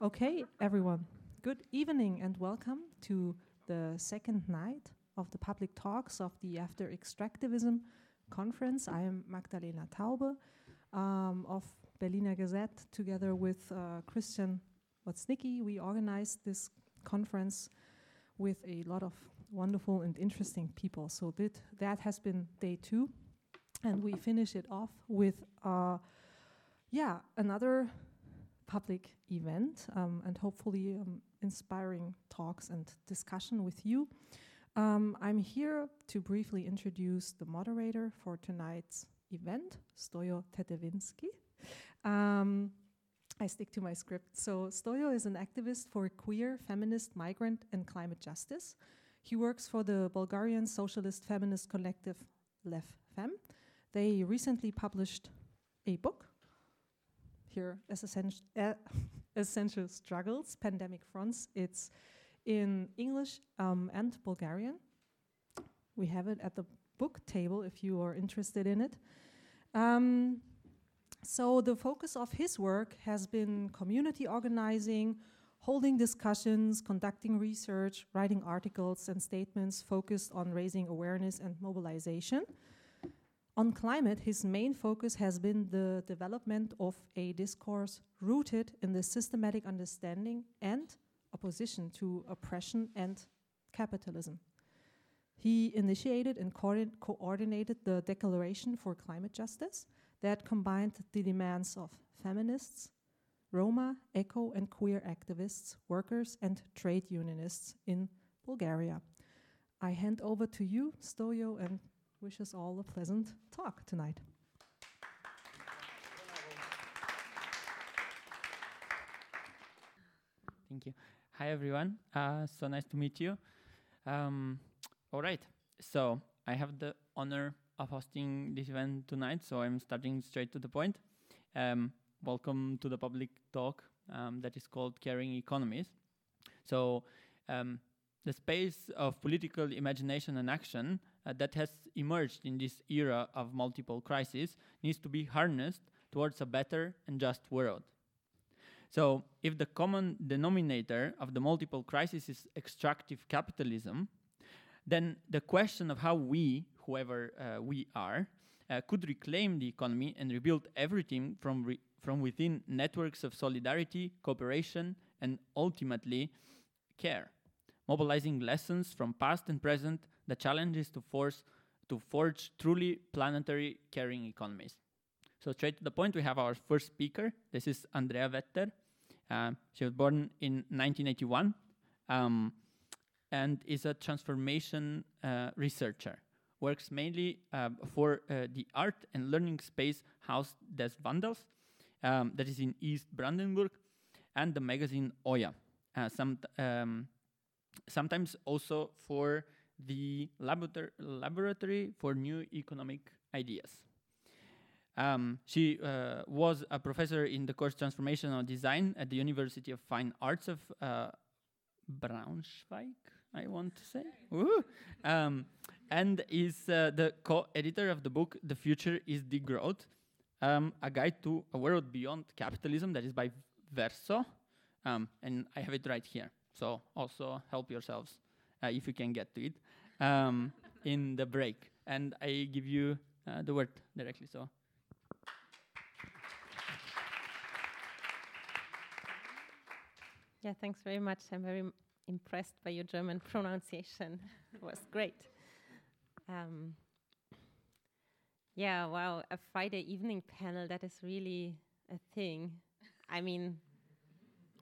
Okay, everyone. Good evening and welcome to the second night of the public talks of the After Extractivism conference. I am Magdalena Taube um, of Berliner Gazette together with uh, Christian Woznicki. We organized this conference with a lot of wonderful and interesting people. So that, that has been day two. And we finish it off with, uh, yeah, another public event um, and hopefully um, inspiring talks and discussion with you. Um, I'm here to briefly introduce the moderator for tonight's event, Stoyo Tetevenski. Um, I stick to my script. So, Stoyo is an activist for queer, feminist, migrant, and climate justice. He works for the Bulgarian socialist feminist collective Lev Fem. They recently published a book here as essential, uh, essential struggles, pandemic fronts. It's in English um, and Bulgarian. We have it at the book table if you are interested in it. Um, so the focus of his work has been community organizing, holding discussions, conducting research, writing articles and statements focused on raising awareness and mobilization. On climate, his main focus has been the development of a discourse rooted in the systematic understanding and opposition to oppression and capitalism. He initiated and co coordinated the Declaration for Climate Justice that combined the demands of feminists, Roma, eco, and queer activists, workers, and trade unionists in Bulgaria. I hand over to you, Stoyo, and wish us all a pleasant talk tonight. Thank you. Hi, everyone. Uh, so nice to meet you. Um, all right. So I have the honor of hosting this event tonight, so I'm starting straight to the point. Um, welcome to the public talk um, that is called Caring Economies. So um, the space of political imagination and action uh, that has emerged in this era of multiple crises needs to be harnessed towards a better and just world. So, if the common denominator of the multiple crises is extractive capitalism, then the question of how we, whoever uh, we are, uh, could reclaim the economy and rebuild everything from, re from within networks of solidarity, cooperation, and ultimately care mobilizing lessons from past and present, the challenge is to force to forge truly planetary caring economies. So straight to the point, we have our first speaker. This is Andrea Vetter. Uh, she was born in 1981 um, and is a transformation uh, researcher. Works mainly uh, for uh, the art and learning space Haus des Wandels, um, that is in East Brandenburg, and the magazine Oya. Uh, some um, sometimes also for the laborator laboratory for new economic ideas. Um, she uh, was a professor in the course Transformational Design at the University of Fine Arts of uh, Braunschweig, I want to say, um, and is uh, the co-editor of the book "The Future Is Degrowth," um, a guide to a world beyond capitalism that is by Verso, um, and I have it right here. So also help yourselves uh, if you can get to it um, in the break. And I give you uh, the word directly. So. Yeah, thanks very much. I'm very impressed by your German pronunciation. it was great. Um, yeah, wow, a Friday evening panel, that is really a thing. I mean,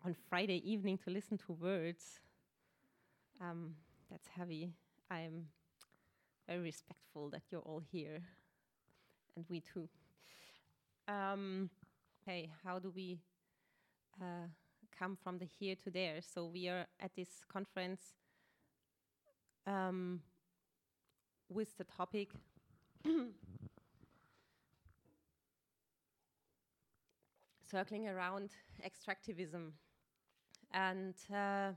on Friday evening to listen to words. Um, that's heavy. I'm very respectful that you're all here, and we too. Um, hey, how do we uh, come from the here to there? So we are at this conference um, with the topic circling around extractivism and uh,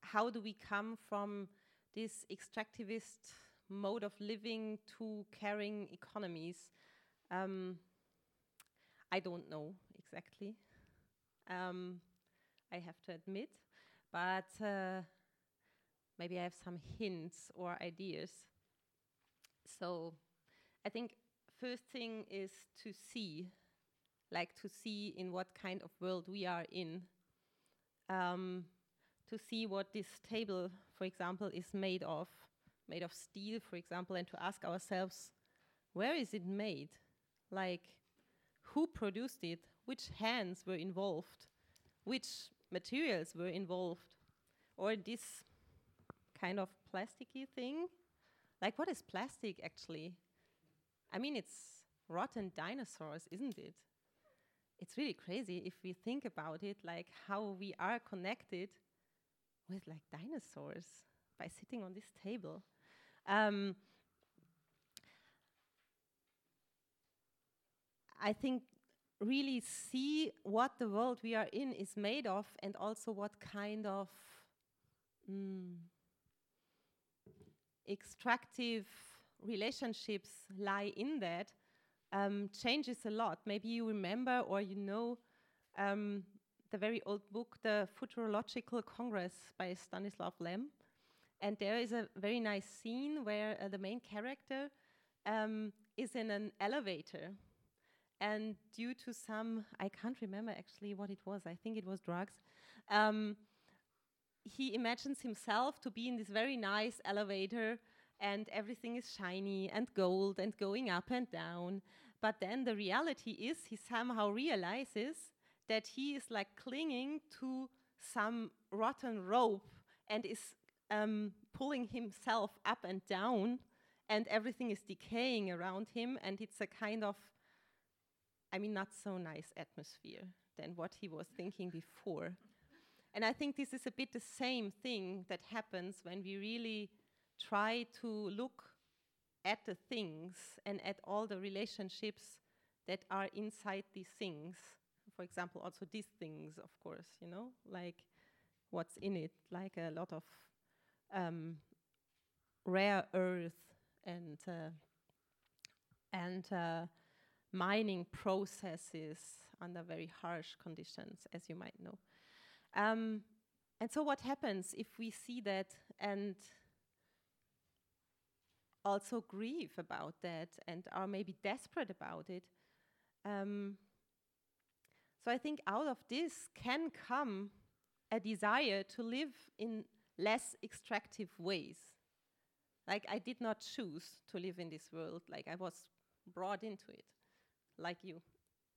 how do we come from this extractivist mode of living to caring economies? Um, I don't know exactly. Um, I have to admit, but uh, maybe I have some hints or ideas. So I think first thing is to see, like to see in what kind of world we are in. Um, to see what this table, for example, is made of, made of steel, for example, and to ask ourselves, where is it made? Like, who produced it? Which hands were involved? Which materials were involved? Or this kind of plasticky thing? Like, what is plastic actually? I mean, it's rotten dinosaurs, isn't it? It's really crazy if we think about it, like how we are connected with like dinosaurs by sitting on this table. Um, I think really see what the world we are in is made of and also what kind of mm, extractive relationships lie in that um, changes a lot. Maybe you remember or you know um, the very old book, The Futurological Congress by Stanislav Lem. And there is a very nice scene where uh, the main character um, is in an elevator. And due to some, I can't remember actually what it was, I think it was drugs, um, he imagines himself to be in this very nice elevator and everything is shiny and gold and going up and down. But then the reality is he somehow realizes that he is like clinging to some rotten rope and is um, pulling himself up and down, and everything is decaying around him, and it's a kind of, I mean, not so nice atmosphere than what he was thinking before. And I think this is a bit the same thing that happens when we really try to look at the things and at all the relationships that are inside these things for example, also these things, of course, you know, like what's in it, like a lot of um, rare earth and uh, and uh, mining processes under very harsh conditions, as you might know. Um, and so, what happens if we see that and also grieve about that and are maybe desperate about it? Um, so I think out of this can come a desire to live in less extractive ways. Like I did not choose to live in this world, like I was brought into it, like you,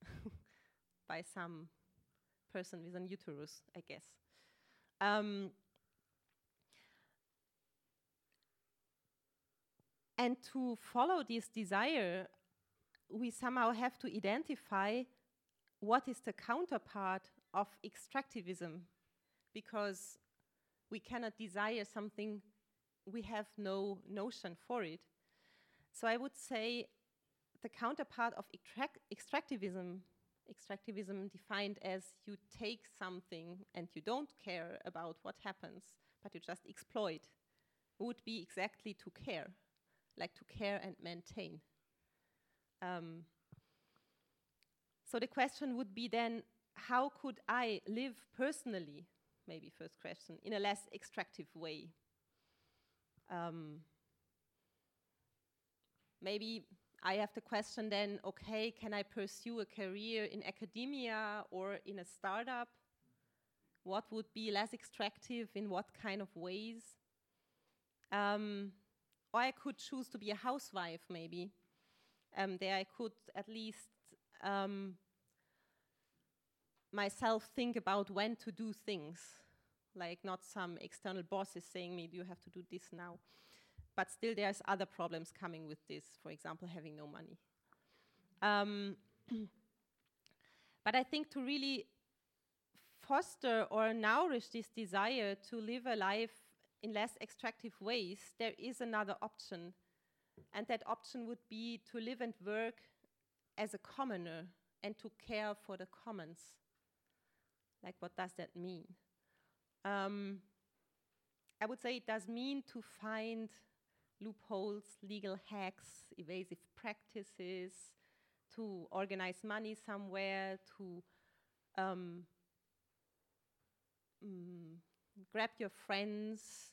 by some person with an uterus, I guess. Um, and to follow this desire, we somehow have to identify what is the counterpart of extractivism? Because we cannot desire something we have no notion for it. So I would say the counterpart of extractivism, extractivism defined as you take something and you don't care about what happens, but you just exploit, would be exactly to care, like to care and maintain. Um, so the question would be then how could I live personally, maybe first question, in a less extractive way? Um, maybe I have the question then okay, can I pursue a career in academia or in a startup? What would be less extractive in what kind of ways? Um, or I could choose to be a housewife, maybe. Um, there I could at least um, myself think about when to do things, like not some external boss is saying me, you have to do this now. But still, there's other problems coming with this, for example, having no money. Um, but I think to really foster or nourish this desire to live a life in less extractive ways, there is another option. And that option would be to live and work as a commoner and to care for the commons. Like, what does that mean? Um, I would say it does mean to find loopholes, legal hacks, evasive practices, to organize money somewhere, to um, grab your friends,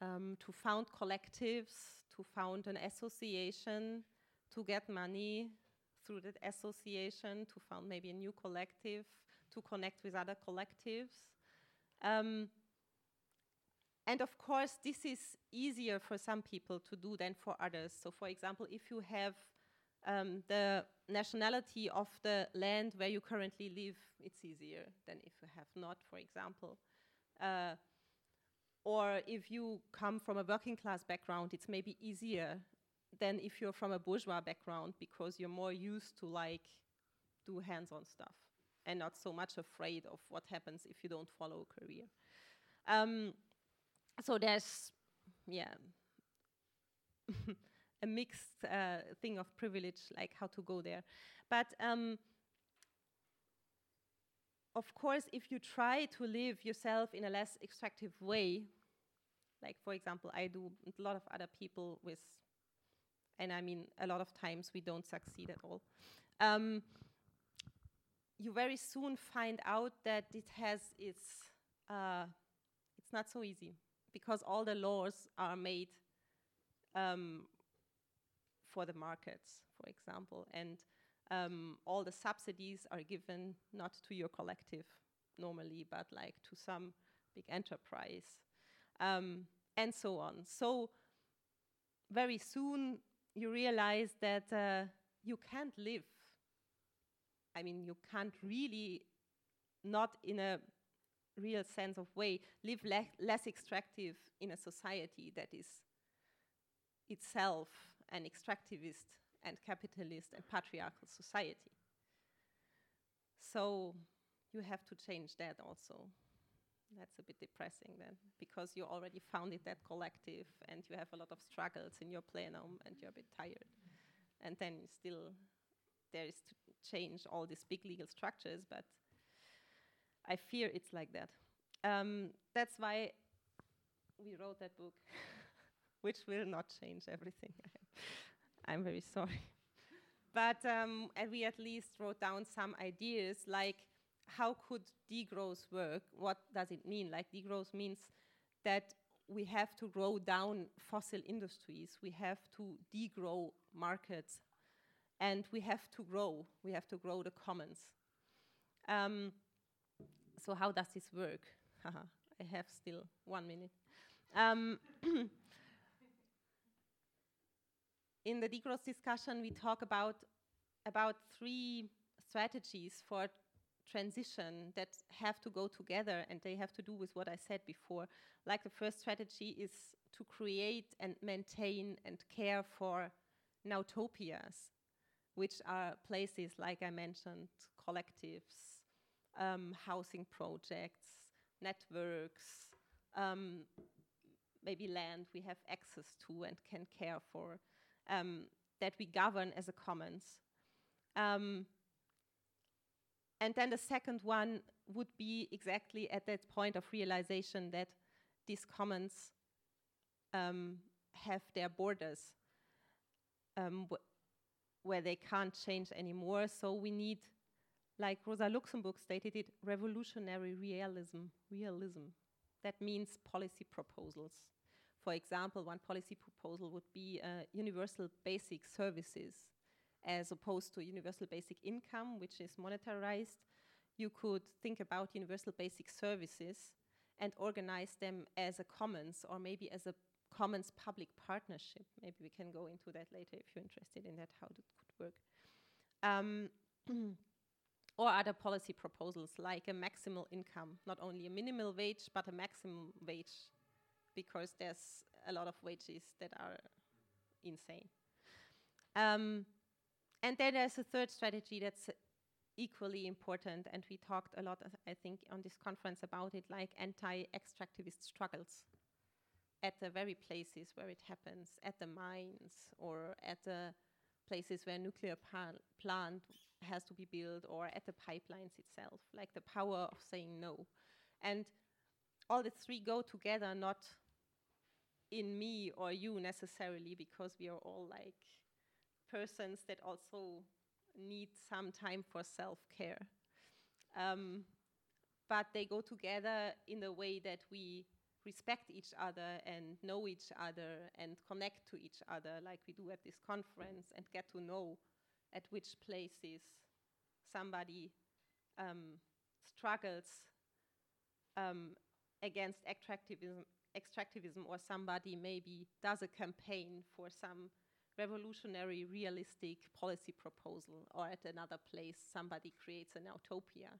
um, to found collectives, to found an association, to get money through that association, to found maybe a new collective, to connect with other collectives. Um, and of course, this is easier for some people to do than for others. So, for example, if you have um, the nationality of the land where you currently live, it's easier than if you have not, for example. Uh, or if you come from a working class background, it's maybe easier than if you're from a bourgeois background because you're more used to like do hands-on stuff and not so much afraid of what happens if you don't follow a career. Um, so there's, yeah, a mixed uh, thing of privilege, like how to go there. But um, of course, if you try to live yourself in a less extractive way, like for example, I do, a lot of other people with, and I mean, a lot of times we don't succeed at all. Um, you very soon find out that it has its, uh, it's not so easy because all the laws are made um, for the markets, for example, and um, all the subsidies are given not to your collective normally, but like to some big enterprise, um, and so on. So very soon you realize that uh, you can't live. I mean, you can't really, not in a real sense of way, live le less extractive in a society that is itself an extractivist and capitalist and patriarchal society. So you have to change that also. That's a bit depressing then, because you already founded that collective and you have a lot of struggles in your plenum and you're a bit tired. And then still there is to change all these big legal structures, but I fear it's like that. Um, that's why we wrote that book, which will not change everything. I'm very sorry. But um, we at least wrote down some ideas like how could degrowth work? What does it mean? Like degrowth means that we have to grow down fossil industries, we have to degrow markets, and we have to grow. We have to grow the commons. Um, so how does this work? I have still one minute. Um, in the degrowth discussion, we talk about about three strategies for transition that have to go together and they have to do with what I said before. Like the first strategy is to create and maintain and care for nowtopias, which are places, like I mentioned, collectives, um, housing projects, networks, um, maybe land we have access to and can care for um, that we govern as a commons. Um, and then the second one would be exactly at that point of realization that these commons um, have their borders um, wh where they can't change anymore. So we need, like Rosa Luxemburg stated it, revolutionary realism. Realism. That means policy proposals. For example, one policy proposal would be uh, universal basic services as opposed to universal basic income, which is monetarized. You could think about universal basic services and organize them as a commons or maybe as a commons public partnership. Maybe we can go into that later if you're interested in that, how that could work. Um, or other policy proposals like a maximal income, not only a minimal wage, but a maximum wage because there's a lot of wages that are insane. Um, and then there's a third strategy that's equally important, and we talked a lot, I think, on this conference about it, like anti-extractivist struggles at the very places where it happens, at the mines or at the places where nuclear plant has to be built or at the pipelines itself, like the power of saying no. And all the three go together, not in me or you necessarily, because we are all like persons that also need some time for self care. Um, but they go together in a way that we respect each other and know each other and connect to each other, like we do at this conference, and get to know at which places somebody um, struggles um, against extractivism, extractivism, or somebody maybe does a campaign for some revolutionary, realistic policy proposal, or at another place somebody creates an utopia.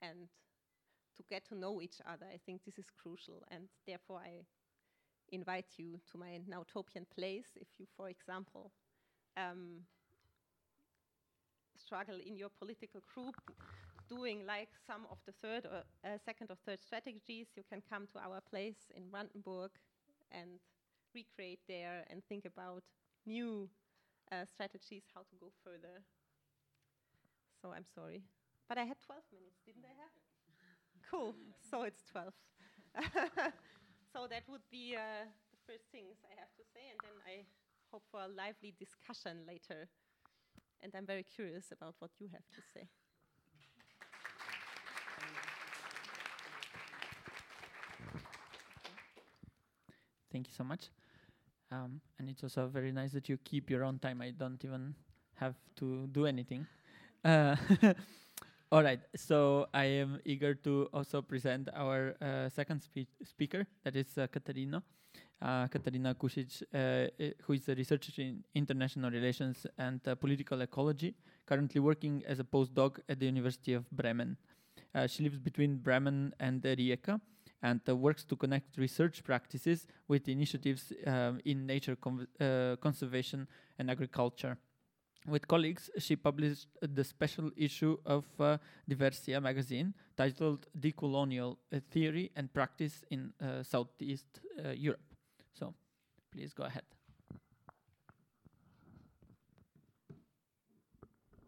And to get to know each other, I think this is crucial, and therefore I invite you to my Nowtopian place if you, for example, um, struggle in your political group doing like some of the third or uh, second or third strategies, you can come to our place in Brandenburg and recreate there and think about new uh, strategies, how to go further. So I'm sorry. But I had 12 minutes, didn't I have? cool, so it's 12. so that would be uh, the first things I have to say, and then I hope for a lively discussion later. And I'm very curious about what you have to say. Thank you so much. Um, and it's also very nice that you keep your own time. I don't even have to do anything. Uh, all right, so I am eager to also present our uh, second spe speaker, that is uh, Katarina. Uh, Katarina Kušić, uh, who is a researcher in international relations and uh, political ecology, currently working as a postdoc at the University of Bremen. Uh, she lives between Bremen and Rijeka and uh, works to connect research practices with initiatives um, in nature uh, conservation and agriculture. With colleagues, she published the special issue of uh, Dversia magazine titled Decolonial Theory and Practice in uh, Southeast uh, Europe. So, please go ahead.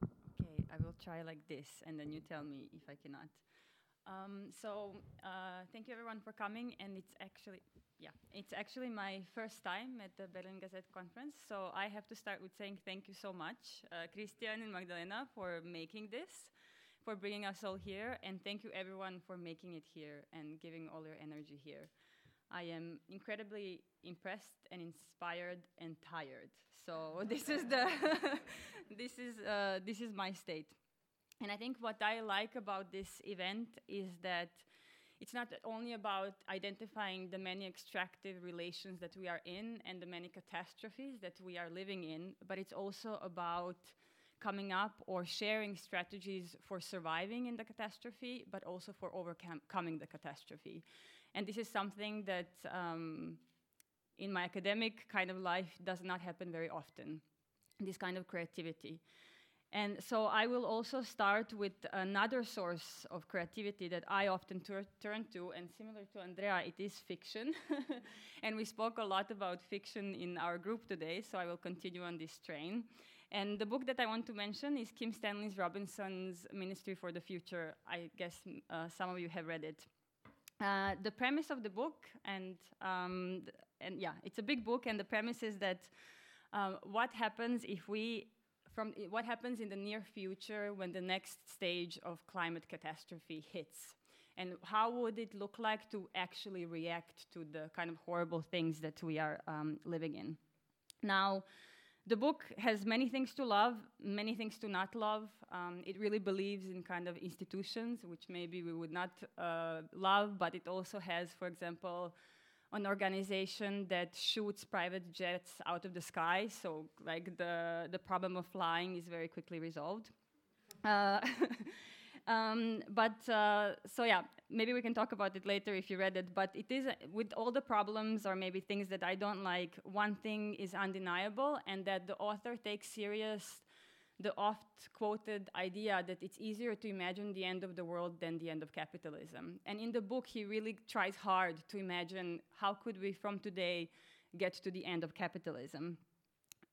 Okay, I will try like this, and then you tell me if I cannot. Um, so uh, thank you everyone for coming, and it's actually yeah, it's actually my first time at the Berlin Gazette conference. So I have to start with saying thank you so much, uh, Christian and Magdalena, for making this, for bringing us all here, and thank you everyone for making it here and giving all your energy here. I am incredibly impressed and inspired and tired. So this is the this is uh, this is my state. And I think what I like about this event is that it's not only about identifying the many extractive relations that we are in and the many catastrophes that we are living in, but it's also about coming up or sharing strategies for surviving in the catastrophe, but also for overcoming the catastrophe. And this is something that um, in my academic kind of life does not happen very often, this kind of creativity. And so I will also start with another source of creativity that I often turn to, and similar to Andrea, it is fiction. and we spoke a lot about fiction in our group today, so I will continue on this train. And the book that I want to mention is Kim Stanley Robinson's Ministry for the Future. I guess uh, some of you have read it. Uh, the premise of the book, and um, and yeah, it's a big book, and the premise is that uh, what happens if we from what happens in the near future when the next stage of climate catastrophe hits. And how would it look like to actually react to the kind of horrible things that we are um, living in? Now, the book has many things to love, many things to not love. Um, it really believes in kind of institutions, which maybe we would not uh, love, but it also has, for example, an organization that shoots private jets out of the sky. So, like the the problem of flying is very quickly resolved. Uh, um, but uh, so yeah, maybe we can talk about it later if you read it. But it is with all the problems or maybe things that I don't like. One thing is undeniable, and that the author takes serious the oft quoted idea that it's easier to imagine the end of the world than the end of capitalism. And in the book, he really tries hard to imagine how could we from today get to the end of capitalism.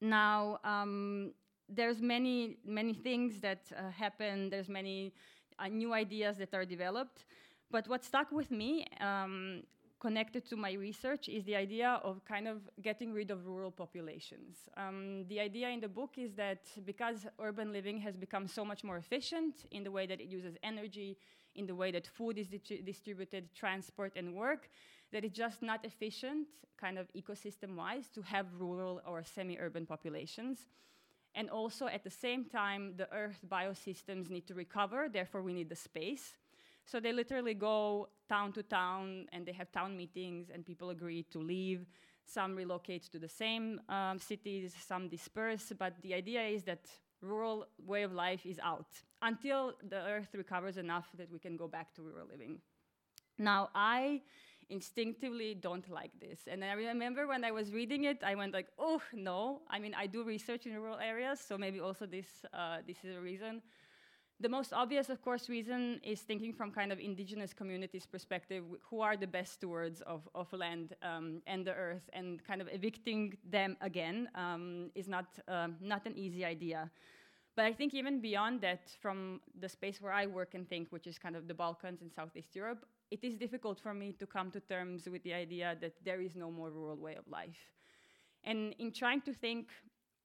Now, um, there's many, many things that uh, happen, there's many uh, new ideas that are developed. But what stuck with me um, connected to my research is the idea of kind of getting rid of rural populations. Um, the idea in the book is that because urban living has become so much more efficient in the way that it uses energy, in the way that food is distri- distributed, transport, and work, that it's just not efficient, kind of ecosystem wise, to have rural or semi urban populations. And also, at the same time, the Earth biosystems need to recover, therefore, we need the space. So they literally go town to town and they have town meetings, and people agree to leave. Some relocate to the same um, cities, some disperse, but the idea is that rural way of life is out until the earth recovers enough that we can go back to rural living. Now, I instinctively don't like this. And I remember when I was reading it, I went like, oh, no. I mean, I do research in rural areas, so maybe also this, uh, this is a reason. The most obvious, of course, reason is thinking from kind of indigenous communities' perspective, who are the best stewards of, of land um, and the earth, and kind of evicting them again um, is not, uh, not an easy idea. But I think even beyond that, from the space where I work and think, which is kind of the Balkans and Southeast Europe, it is difficult for me to come to terms with the idea that there is no more rural way of life. And in trying to think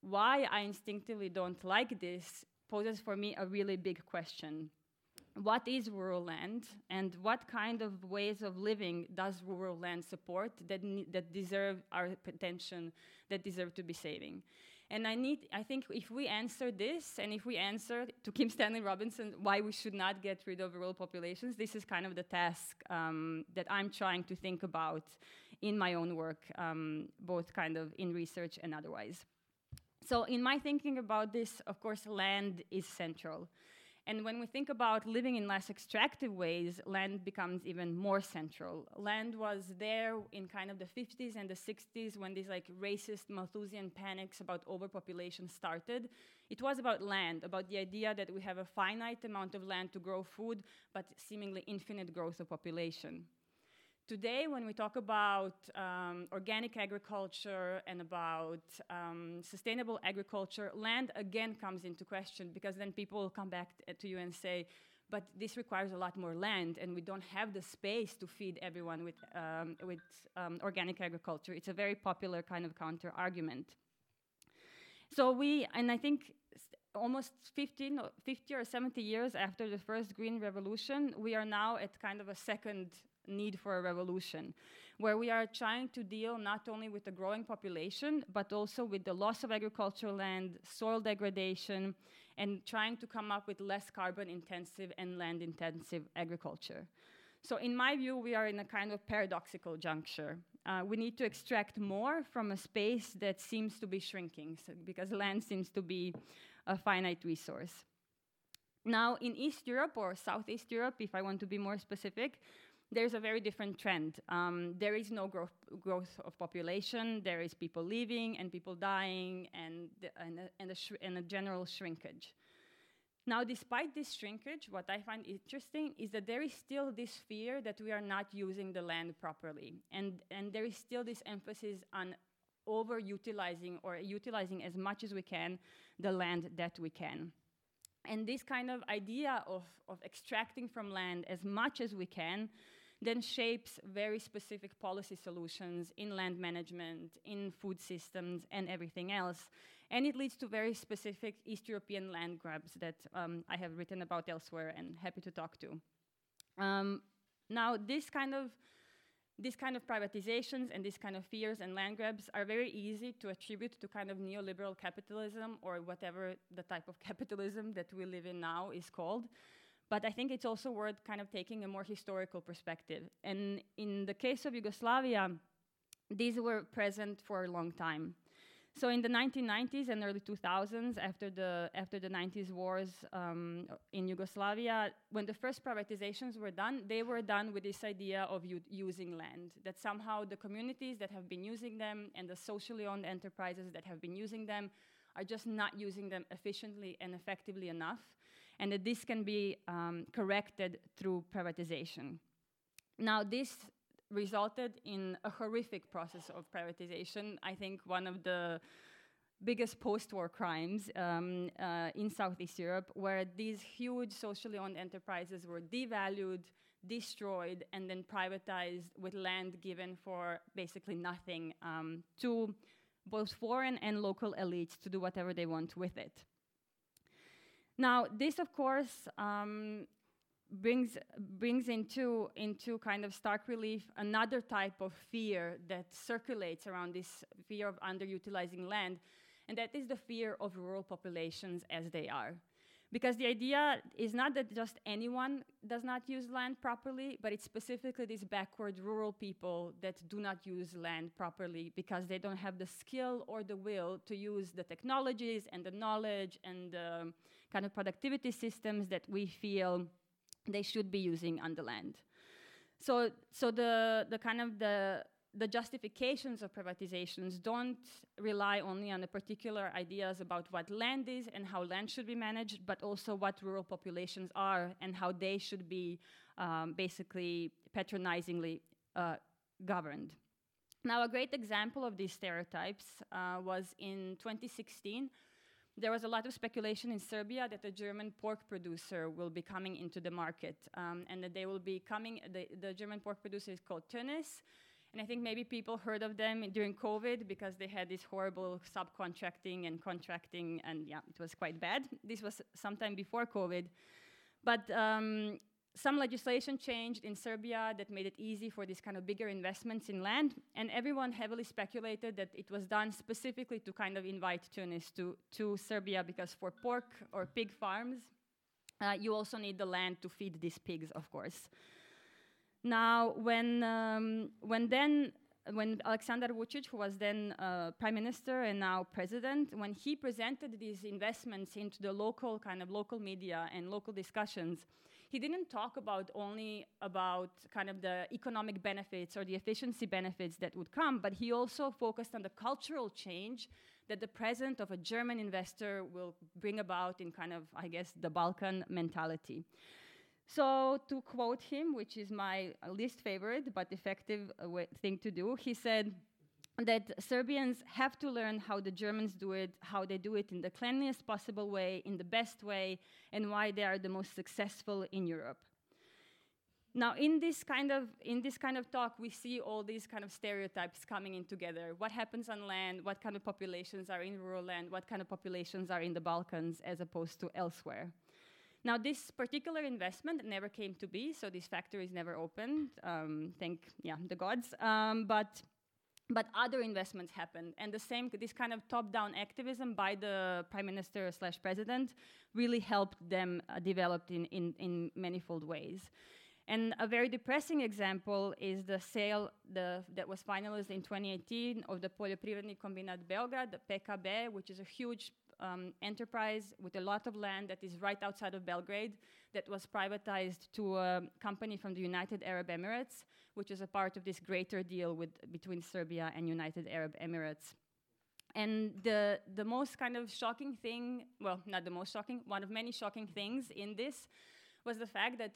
why I instinctively don't like this poses for me a really big question. What is rural land, and what kind of ways of living does rural land support that, that deserve our attention, that deserve to be saving? And I need, I think if we answer this, and if we answer to Kim Stanley Robinson why we should not get rid of rural populations, this is kind of the task um, that I'm trying to think about in my own work, um, both kind of in research and otherwise. So in my thinking about this, of course, land is central. And when we think about living in less extractive ways, land becomes even more central. Land was there in kind of the 50s and the 60s when these like racist Malthusian panics about overpopulation started. It was about land, about the idea that we have a finite amount of land to grow food, but seemingly infinite growth of population. Today, when we talk about um, organic agriculture and about um, sustainable agriculture, land again comes into question because then people come back to you and say, but this requires a lot more land, and we don't have the space to feed everyone with, um, with um, organic agriculture. It's a very popular kind of counter argument. So we, and I think almost 15, 50 or 70 years after the first green revolution, we are now at kind of a second need for a revolution, where we are trying to deal not only with the growing population, but also with the loss of agricultural land, soil degradation, and trying to come up with less carbon intensive and land intensive agriculture. So, in my view, we are in a kind of paradoxical juncture. Uh, we need to extract more from a space that seems to be shrinking, so because land seems to be a finite resource. Now, in East Europe or Southeast Europe, if I want to be more specific, there's a very different trend. Um, there is no growth, growth of population. There is people leaving and people dying and, and, a, and, a and a general shrinkage. Now, despite this shrinkage, what I find interesting is that there is still this fear that we are not using the land properly. And, and there is still this emphasis on overutilizing or utilizing as much as we can the land that we can. And this kind of idea of, of extracting from land as much as we can then shapes very specific policy solutions in land management, in food systems, and everything else. And it leads to very specific East European land grabs that um, I have written about elsewhere and happy to talk to. Um, now, this kind of these kind of privatizations and these kind of fears and land grabs are very easy to attribute to kind of neoliberal capitalism or whatever the type of capitalism that we live in now is called. But I think it's also worth kind of taking a more historical perspective. And in the case of Yugoslavia, these were present for a long time. So in the 1990s and early 2000s, after the after the 90s wars um, in Yugoslavia, when the first privatizations were done, they were done with this idea of using land. That somehow the communities that have been using them and the socially owned enterprises that have been using them are just not using them efficiently and effectively enough, and that this can be um, corrected through privatization. Now, this resulted in a horrific process of privatization. I think one of the biggest post-war crimes um, uh, in Southeast Europe, where these huge socially owned enterprises were devalued, destroyed, and then privatized with land given for basically nothing um, to both foreign and local elites to do whatever they want with it. Now, this, of course, um, brings brings into into kind of stark relief another type of fear that circulates around this fear of underutilizing land, and that is the fear of rural populations as they are. Because the idea is not that just anyone does not use land properly, but it's specifically these backward rural people that do not use land properly because they don't have the skill or the will to use the technologies and the knowledge and the um, kind of productivity systems that we feel they should be using on the land. So, so the, the kind of the the justifications of privatizations don't rely only on the particular ideas about what land is and how land should be managed, but also what rural populations are and how they should be um, basically patronizingly uh, governed. Now, a great example of these stereotypes uh, was in 2016. There was a lot of speculation in Serbia that a German pork producer will be coming into the market um, and that they will be coming, the, the German pork producer is called Tönnies and I think maybe people heard of them during COVID because they had this horrible subcontracting and contracting, and yeah, it was quite bad. This was sometime before COVID. But um, some legislation changed in Serbia that made it easy for these kind of bigger investments in land, and everyone heavily speculated that it was done specifically to kind of invite Tönnies to, to Serbia because for pork or pig farms, uh, you also need the land to feed these pigs, of course. Now, when, um, when then when Aleksandar Vučić, who was then uh, prime minister and now president, when he presented these investments into the local kind of local media and local discussions, he didn't talk about only about kind of the economic benefits or the efficiency benefits that would come, but he also focused on the cultural change that the presence of a German investor will bring about in kind of, I guess, the Balkan mentality. So, to quote him, which is my least favorite but effective uh, thing to do, he said that Serbians have to learn how the Germans do it, how they do it in the cleanliest possible way, in the best way, and why they are the most successful in Europe. Now, in this kind of in this kind of talk, we see all these kind of stereotypes coming in together. What happens on land? What kind of populations are in rural land? What kind of populations are in the Balkans as opposed to elsewhere? Now, this particular investment never came to be, so this factory is never opened. Um, thank yeah the gods. Um, but but other investments happened, and the same this kind of top-down activism by the prime minister slash president really helped them uh, develop in, in in manifold ways. And a very depressing example is the sale the, that was finalized in 2018 of the Poljoprivredni Kombinat Beograd, the PKB, which is a huge um, enterprise with a lot of land that is right outside of Belgrade that was privatized to a company from the United Arab Emirates, which is a part of this greater deal with, between Serbia and United Arab Emirates. And the, the most kind of shocking thing, well, not the most shocking, one of many shocking things in this was the fact that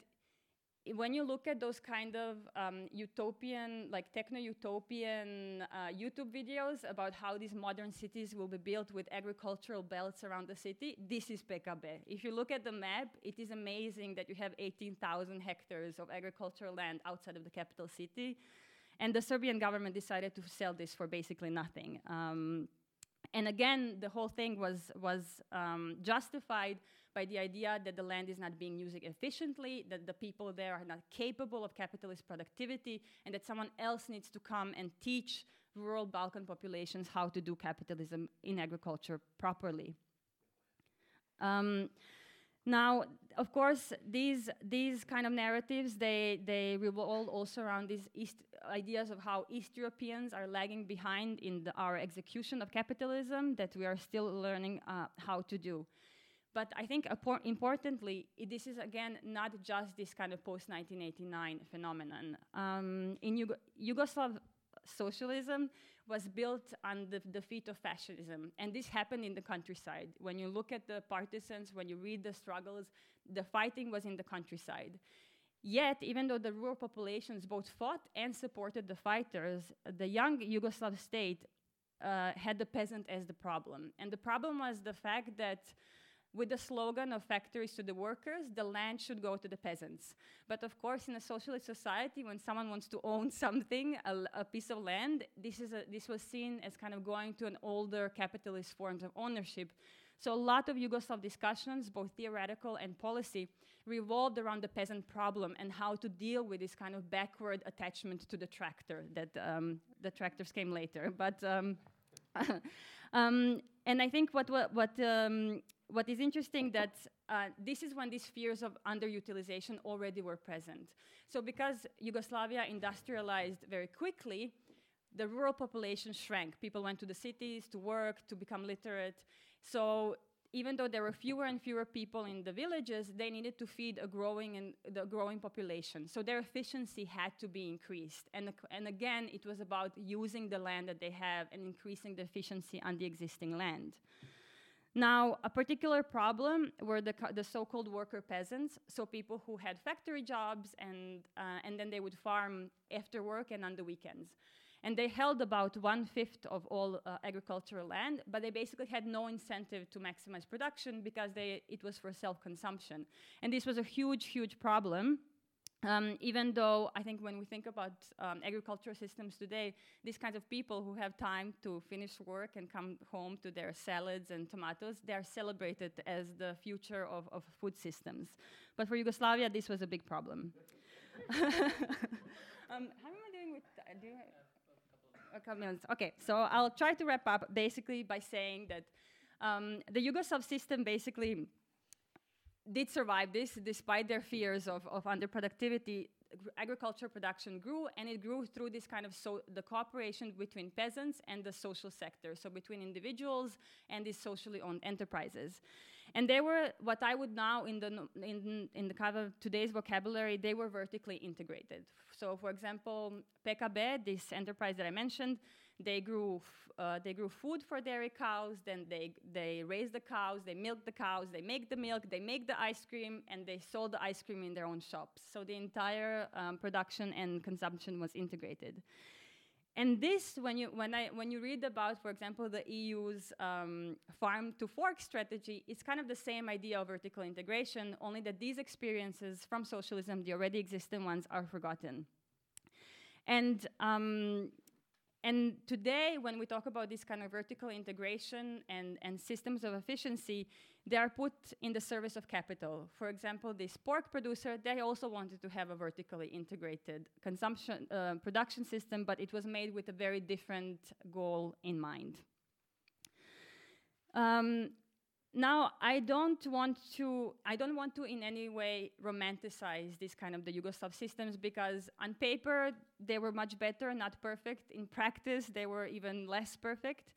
when you look at those kind of um, utopian, like techno-utopian uh, YouTube videos about how these modern cities will be built with agricultural belts around the city, this is PKB. If you look at the map, it is amazing that you have 18,000 hectares of agricultural land outside of the capital city. And the Serbian government decided to sell this for basically nothing. Um, and again, the whole thing was, was um, justified by the idea that the land is not being used efficiently, that the people there are not capable of capitalist productivity, and that someone else needs to come and teach rural Balkan populations how to do capitalism in agriculture properly. Um, now, of course, these these kind of narratives they they revolve also around these East ideas of how East Europeans are lagging behind in the, our execution of capitalism that we are still learning uh, how to do. But I think importantly, this is again not just this kind of post 1989 phenomenon. Um, in Yug Yugoslav socialism was built on the, the feet of fascism, and this happened in the countryside. When you look at the partisans, when you read the struggles, the fighting was in the countryside. Yet, even though the rural populations both fought and supported the fighters, the young Yugoslav state uh, had the peasant as the problem. And the problem was the fact that with the slogan of factories to the workers, the land should go to the peasants. But of course, in a socialist society, when someone wants to own something, a, a piece of land, this, is a, this was seen as kind of going to an older capitalist forms of ownership. So a lot of Yugoslav discussions, both theoretical and policy, revolved around the peasant problem and how to deal with this kind of backward attachment to the tractor that um, the tractors came later. But um, um, and I think what what what, um, what is interesting that uh, this is when these fears of underutilization already were present. So because Yugoslavia industrialized very quickly, the rural population shrank. People went to the cities to work, to become literate. So even though there were fewer and fewer people in the villages, they needed to feed a growing and the growing population. So their efficiency had to be increased. And, and again, it was about using the land that they have and increasing the efficiency on the existing land. Now, a particular problem were the, the so-called worker peasants, so people who had factory jobs and, uh, and then they would farm after work and on the weekends. And they held about one fifth of all uh, agricultural land, but they basically had no incentive to maximize production because they, it was for self consumption. And this was a huge, huge problem. Um, even though I think when we think about um, agricultural systems today, these kinds of people who have time to finish work and come home to their salads and tomatoes, they are celebrated as the future of, of food systems. But for Yugoslavia, this was a big problem. um, how am I doing with? Uh, do a couple minutes. Okay, so I'll try to wrap up basically by saying that um, the Yugoslav system basically did survive this despite their fears of, of underproductivity. Agriculture production grew, and it grew through this kind of so the cooperation between peasants and the social sector, so between individuals and these socially owned enterprises. And they were what I would now, in the in in the kind of today's vocabulary, they were vertically integrated. So, for example, PKB, this enterprise that I mentioned, they grew, uh, they grew food for dairy cows, then they, they raised the cows, they milked the cows, they make the milk, they make the ice cream, and they sold the ice cream in their own shops. So the entire um, production and consumption was integrated. And this, when you, when, I, when you read about, for example, the EU's um, farm to fork strategy, it's kind of the same idea of vertical integration, only that these experiences from socialism, the already existing ones, are forgotten. And um, and today, when we talk about this kind of vertical integration and, and systems of efficiency, they are put in the service of capital. For example, this pork producer, they also wanted to have a vertically integrated consumption uh, production system, but it was made with a very different goal in mind. Um, now, I don't want to, I don't want to in any way romanticize this kind of the Yugoslav systems because on paper they were much better, not perfect. In practice, they were even less perfect.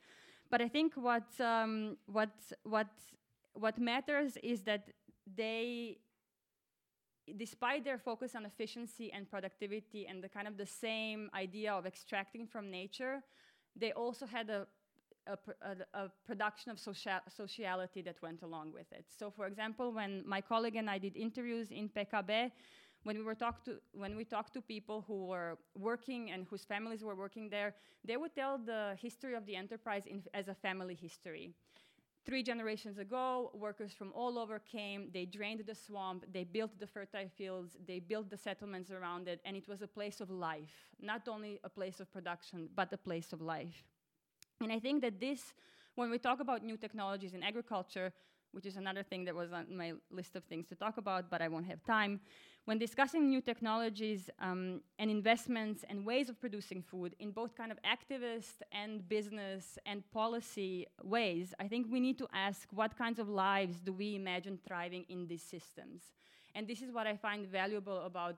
But I think what um, what what what matters is that they, despite their focus on efficiency and productivity and the kind of the same idea of extracting from nature, they also had a a, a, a, production of social sociality that went along with it. So, for example, when my colleague and I did interviews in PKB, when we were talk to when we talked to people who were working and whose families were working there, they would tell the history of the enterprise as a family history. Three generations ago, workers from all over came, they drained the swamp, they built the fertile fields, they built the settlements around it, and it was a place of life. Not only a place of production, but a place of life. And I think that this, when we talk about new technologies in agriculture, which is another thing that was on my list of things to talk about, but I won't have time. When discussing new technologies um, and investments and ways of producing food in both kind of activist and business and policy ways, I think we need to ask what kinds of lives do we imagine thriving in these systems? And this is what I find valuable about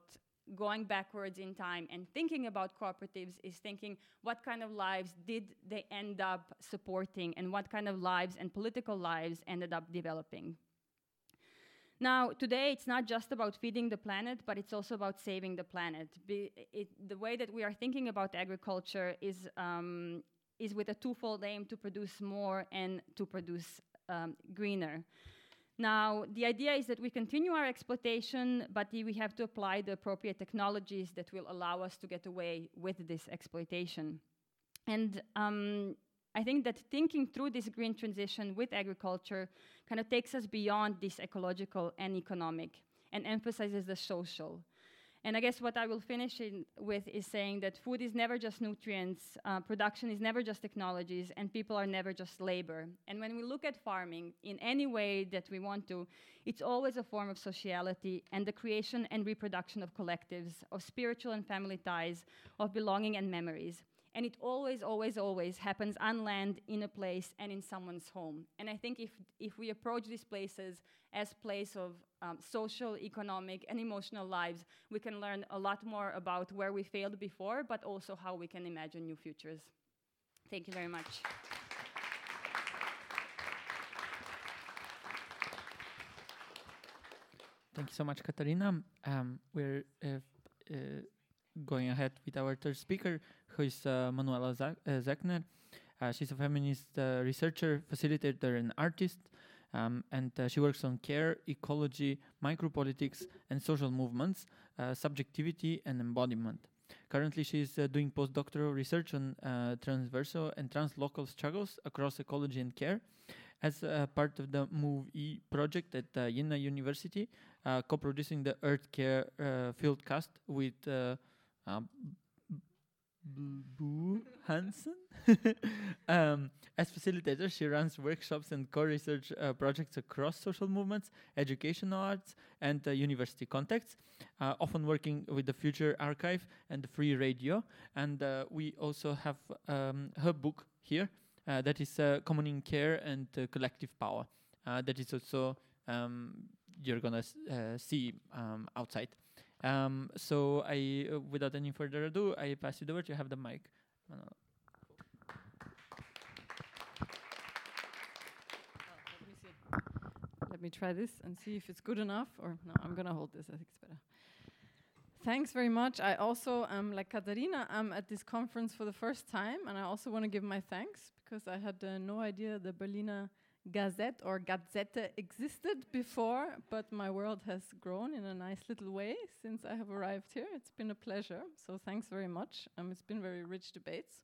going backwards in time and thinking about cooperatives is thinking what kind of lives did they end up supporting and what kind of lives and political lives ended up developing. Now, today it's not just about feeding the planet, but it's also about saving the planet. It, the way that we are thinking about agriculture is, um, is with a twofold aim to produce more and to produce um, greener. Now, the idea is that we continue our exploitation, but we have to apply the appropriate technologies that will allow us to get away with this exploitation. And um, I think that thinking through this green transition with agriculture kind of takes us beyond this ecological and economic and emphasizes the social. And I guess what I will finish in with is saying that food is never just nutrients, uh, production is never just technologies, and people are never just labor. And when we look at farming in any way that we want to, it's always a form of sociality and the creation and reproduction of collectives, of spiritual and family ties, of belonging and memories. And it always, always, always happens on land, in a place, and in someone's home. And I think if, if we approach these places as place of um, social, economic, and emotional lives, we can learn a lot more about where we failed before, but also how we can imagine new futures. Thank you very much. Thank you so much, Katarina. Um, we're uh, uh, going ahead with our third speaker, who is uh, Manuela Zechner. Uh, uh, she's a feminist uh, researcher, facilitator, and artist, um, and she works on care, ecology, micropolitics, and social movements, subjectivity, and embodiment. Currently, she is doing postdoctoral research on transversal and translocal struggles across ecology and care as uh, part of the Move E project at uh, Jena University, uh, co-producing the Earth Care field cast Bue Hansen. um, as facilitator, she runs workshops and co-research uh, projects across social movements, educational arts, and uh, university contexts, uh, often working with the Future Archive and the Free Radio. And uh, we also have um, her book here, uh, that is uh, Commoning Care and Collective Power. that is also um, you're gonna see um, outside. Um, so I, uh, without any further ado, I pass it over word. You have the mic. Let me try this and see if it's good enough. Or no, I'm gonna hold this. I think it's better. Thanks very much. I also, like Katarina, I'm at this conference for the first time, and I also want to give my thanks because I had uh, no idea the Berliner Gazette or Gazette existed before, but my world has grown in a nice little way since I have arrived here. It's been a pleasure. So thanks very much. Um, it's been very rich debates.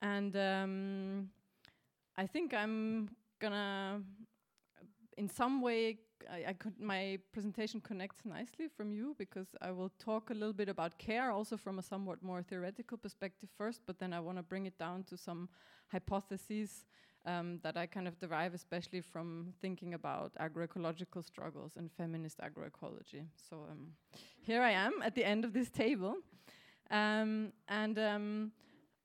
And um, I think I'm gonna, in some way, I, I, could my presentation connects nicely from you because I will talk a little bit about care also from a somewhat more theoretical perspective first, but then I want to bring it down to some hypotheses um, that I kind of derive especially from thinking about agroecological struggles and feminist agroecology. So um, here I am at the end of this table. Um, and um,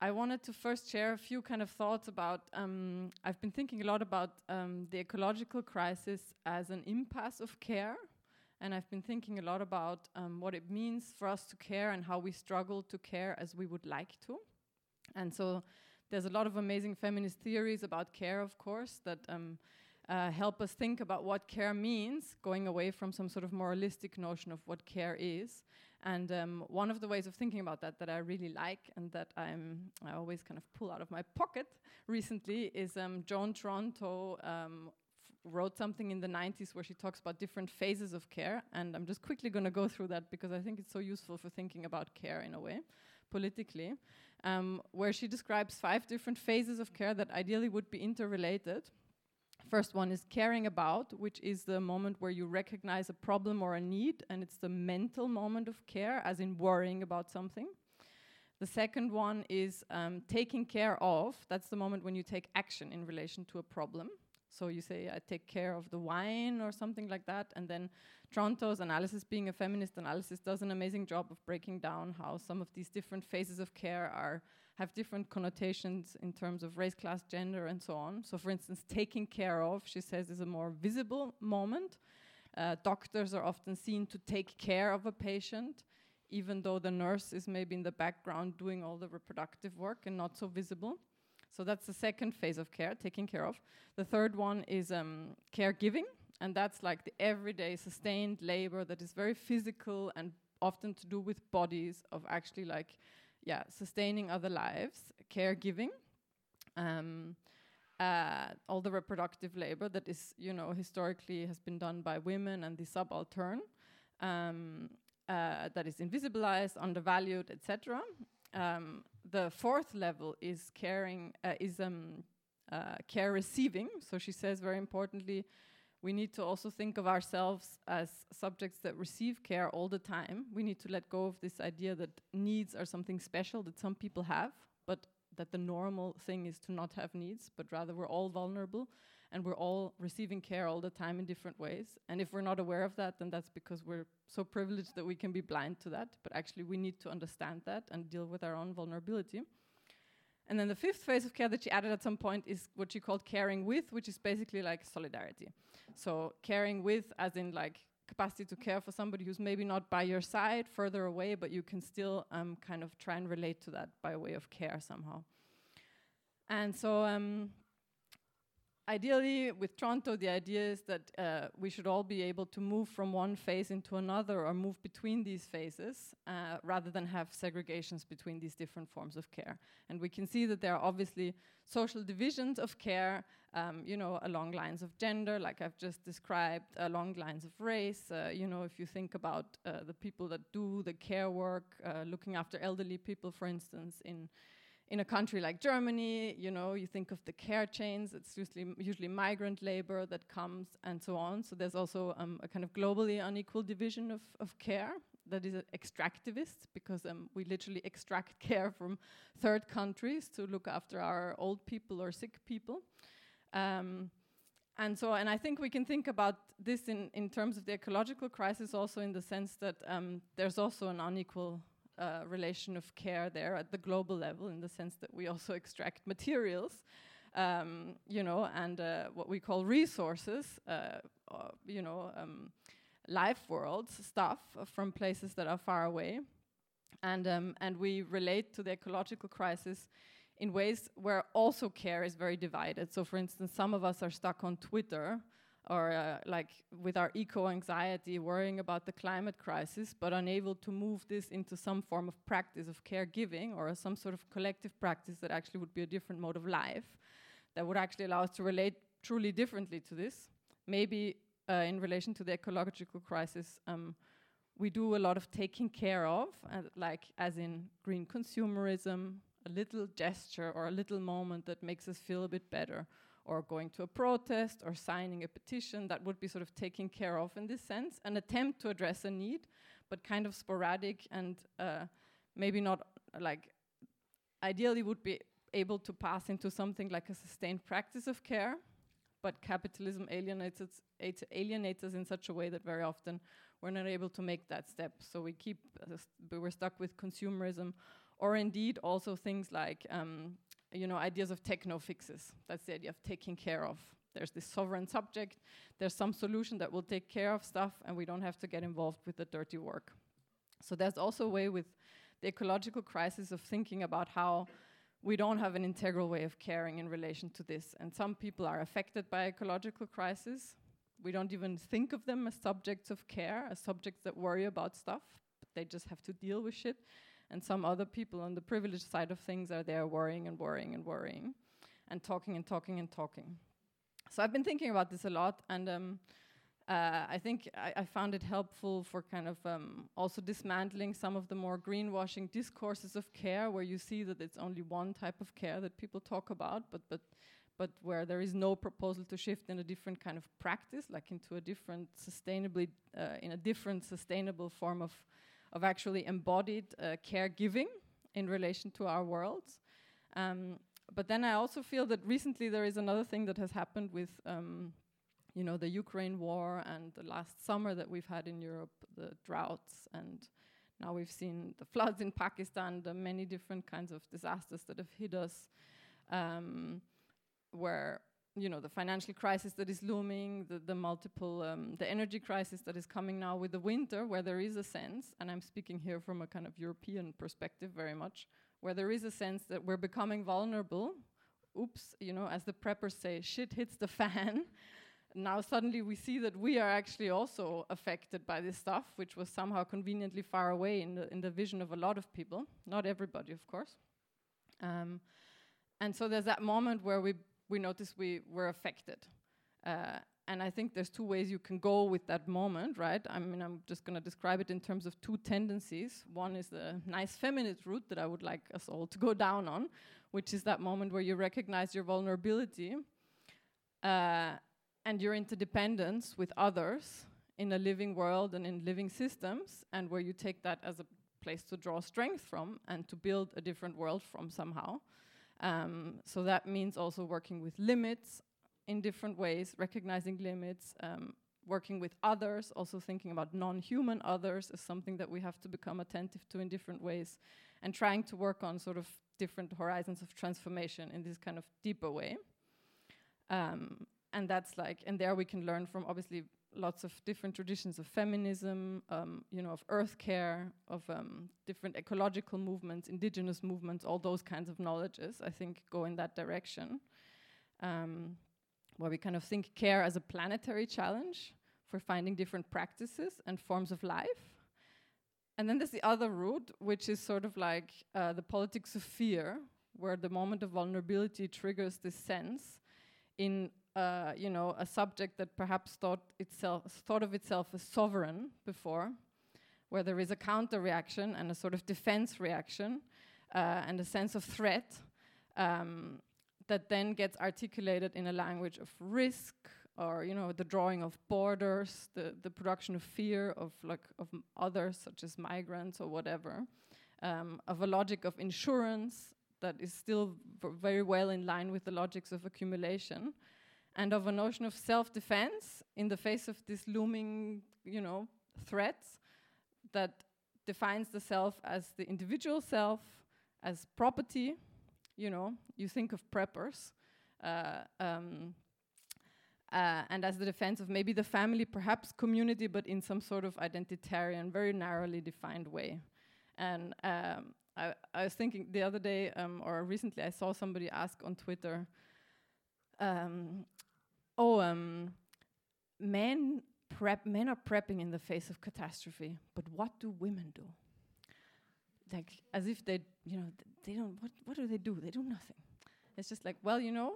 I wanted to first share a few kind of thoughts about. Um, I've been thinking a lot about um, the ecological crisis as an impasse of care. And I've been thinking a lot about what it means for us to care and how we struggle to care as we would like to. And so there's a lot of amazing feminist theories about care, of course, that um, uh, help us think about what care means, going away from some sort of moralistic notion of what care is. And um, one of the ways of thinking about that that I really like and that I'm I always kind of pull out of my pocket recently is um, Joan Tronto um, wrote something in the 90s where she talks about different phases of care. And I'm just quickly going to go through that because I think it's so useful for thinking about care in a way politically um, where she describes five different phases of care that ideally would be interrelated. First one is caring about, which is the moment where you recognize a problem or a need, and it's the mental moment of care, as in worrying about something. The second one is um, taking care of. That's the moment when you take action in relation to a problem. So you say, I take care of the wine or something like that. And then Tronto's analysis, being a feminist analysis, does an amazing job of breaking down how some of these different phases of care are have different connotations in terms of race, class, gender, and so on. So, for instance, taking care of, she says, is a more visible moment. Uh, doctors are often seen to take care of a patient, even though the nurse is maybe in the background doing all the reproductive work and not so visible. So that's the second phase of care, taking care of. The third one is um, caregiving, and that's like the everyday sustained labor that is very physical and often to do with bodies of actually like, yeah, sustaining other lives, caregiving. Um, uh, all the reproductive labor that is, you know, historically has been done by women and the subaltern, um, uh, that is invisibilized, undervalued, etc. Um, the fourth level is caring, uh, is um, uh, care receiving. So she says very importantly, we need to also think of ourselves as subjects that receive care all the time. We need to let go of this idea that needs are something special that some people have, but that the normal thing is to not have needs, but rather we're all vulnerable and we're all receiving care all the time in different ways. And if we're not aware of that, then that's because we're so privileged that we can be blind to that. But actually, we need to understand that and deal with our own vulnerability. And then the fifth phase of care that she added at some point is what she called caring with, which is basically like solidarity. So caring with, as in like capacity to care for somebody who's maybe not by your side, further away, but you can still um, kind of try and relate to that by way of care somehow. And so um, ideally, with Tronto, the idea is that uh, we should all be able to move from one phase into another or move between these phases uh, rather than have segregations between these different forms of care. And we can see that there are obviously social divisions of care, um, you know, along lines of gender, like I've just described, along lines of race. Uh, you know, if you think about uh, the people that do the care work, uh, looking after elderly people, for instance, in in a country like Germany, you know, you think of the care chains, it's usually, usually migrant labor that comes and so on. So there's also um, a kind of globally unequal division of, of care that is extractivist because um, we literally extract care from third countries to look after our old people or sick people. Um, and so, and I think we can think about this in, in terms of the ecological crisis also in the sense that um, there's also an unequal uh, relation of care there at the global level in the sense that we also extract materials, um, you know, and uh, what we call resources, uh, uh you know, um, life worlds, stuff from places that are far away. And, um, and we relate to the ecological crisis in ways where also care is very divided. So, for instance, some of us are stuck on Twitter or uh, like with our eco anxiety, worrying about the climate crisis, but unable to move this into some form of practice of caregiving or some sort of collective practice that actually would be a different mode of life that would actually allow us to relate truly differently to this. Maybe uh, in relation to the ecological crisis, um, we do a lot of taking care of, uh, like as in green consumerism, a little gesture or a little moment that makes us feel a bit better or going to a protest or signing a petition that would be sort of taken care of in this sense, an attempt to address a need, but kind of sporadic and uh, maybe not like ideally would be able to pass into something like a sustained practice of care, but capitalism alienates, it alienates us in such a way that very often we're not able to make that step. So we keep, uh, we're stuck with consumerism, or indeed also things like um, you know, ideas of techno fixes. That's the idea of taking care of. There's this sovereign subject, there's some solution that will take care of stuff, and we don't have to get involved with the dirty work. So there's also a way with the ecological crisis of thinking about how we don't have an integral way of caring in relation to this. And some people are affected by ecological crisis. We don't even think of them as subjects of care, as subjects that worry about stuff, but they just have to deal with shit and some other people on the privileged side of things are there worrying and worrying and worrying and talking and talking and talking. So I've been thinking about this a lot, and um, uh, I think I, I, found it helpful for kind of um, also dismantling some of the more greenwashing discourses of care, where you see that it's only one type of care that people talk about, but but but where there is no proposal to shift in a different kind of practice, like into a different sustainably uh, in a different sustainable form of of actually embodied uh, caregiving in relation to our worlds. Um, but then I also feel that recently there is another thing that has happened with, um, you know, the Ukraine war and the last summer that we've had in Europe, the droughts, and now we've seen the floods in Pakistan, the many different kinds of disasters that have hit us, um, where you know the financial crisis that is looming, the, the multiple, um, the energy crisis that is coming now with the winter, where there is a sense, and I'm speaking here from a kind of European perspective very much, where there is a sense that we're becoming vulnerable. Oops, you know, as the preppers say, shit hits the fan. now suddenly we see that we are actually also affected by this stuff, which was somehow conveniently far away in the in the vision of a lot of people, not everybody, of course. Um, and so there's that moment where we we notice we were affected. Uh, and I think there's two ways you can go with that moment, right? I mean, I'm just going to describe it in terms of two tendencies. One is the nice feminist route that I would like us all to go down on, which is that moment where you recognize your vulnerability. Uh, and your interdependence with others in a living world and in living systems, and where you take that as a place to draw strength from and to build a different world from somehow. Um, so that means also working with limits in different ways, recognizing limits, um, working with others, also thinking about non human others as something that we have to become attentive to in different ways, and trying to work on sort of different horizons of transformation in this kind of deeper way. Um, and that's like, and there we can learn from obviously lots of different traditions of feminism, um, you know, of earth care, of um, different ecological movements, indigenous movements, all those kinds of knowledges, I think, go in that direction. Um, where we kind of think care as a planetary challenge for finding different practices and forms of life. And then there's the other route, which is sort of like uh, the politics of fear, where the moment of vulnerability triggers this sense in uh, you know, a subject that perhaps thought itself thought of itself as sovereign before, where there is a counter reaction and a sort of defense reaction uh, and a sense of threat um, that then gets articulated in a language of risk or you know the drawing of borders, the the production of fear of like of others such as migrants or whatever, um, of a logic of insurance that is still very well in line with the logics of accumulation and of a notion of self-defense in the face of this looming, you know, threats that defines the self as the individual self, as property. You know, you think of preppers, uh, um, uh, and as the defense of maybe the family, perhaps community, but in some sort of identitarian, very narrowly defined way. And um, I, I, was thinking the other day, um, or recently, I saw somebody ask on Twitter. Um, oh, um, men prep, men are prepping in the face of catastrophe, but what do women do? Like, as if they, you know, th they don't, what, what do they do? They do nothing. It's just like, well, you know,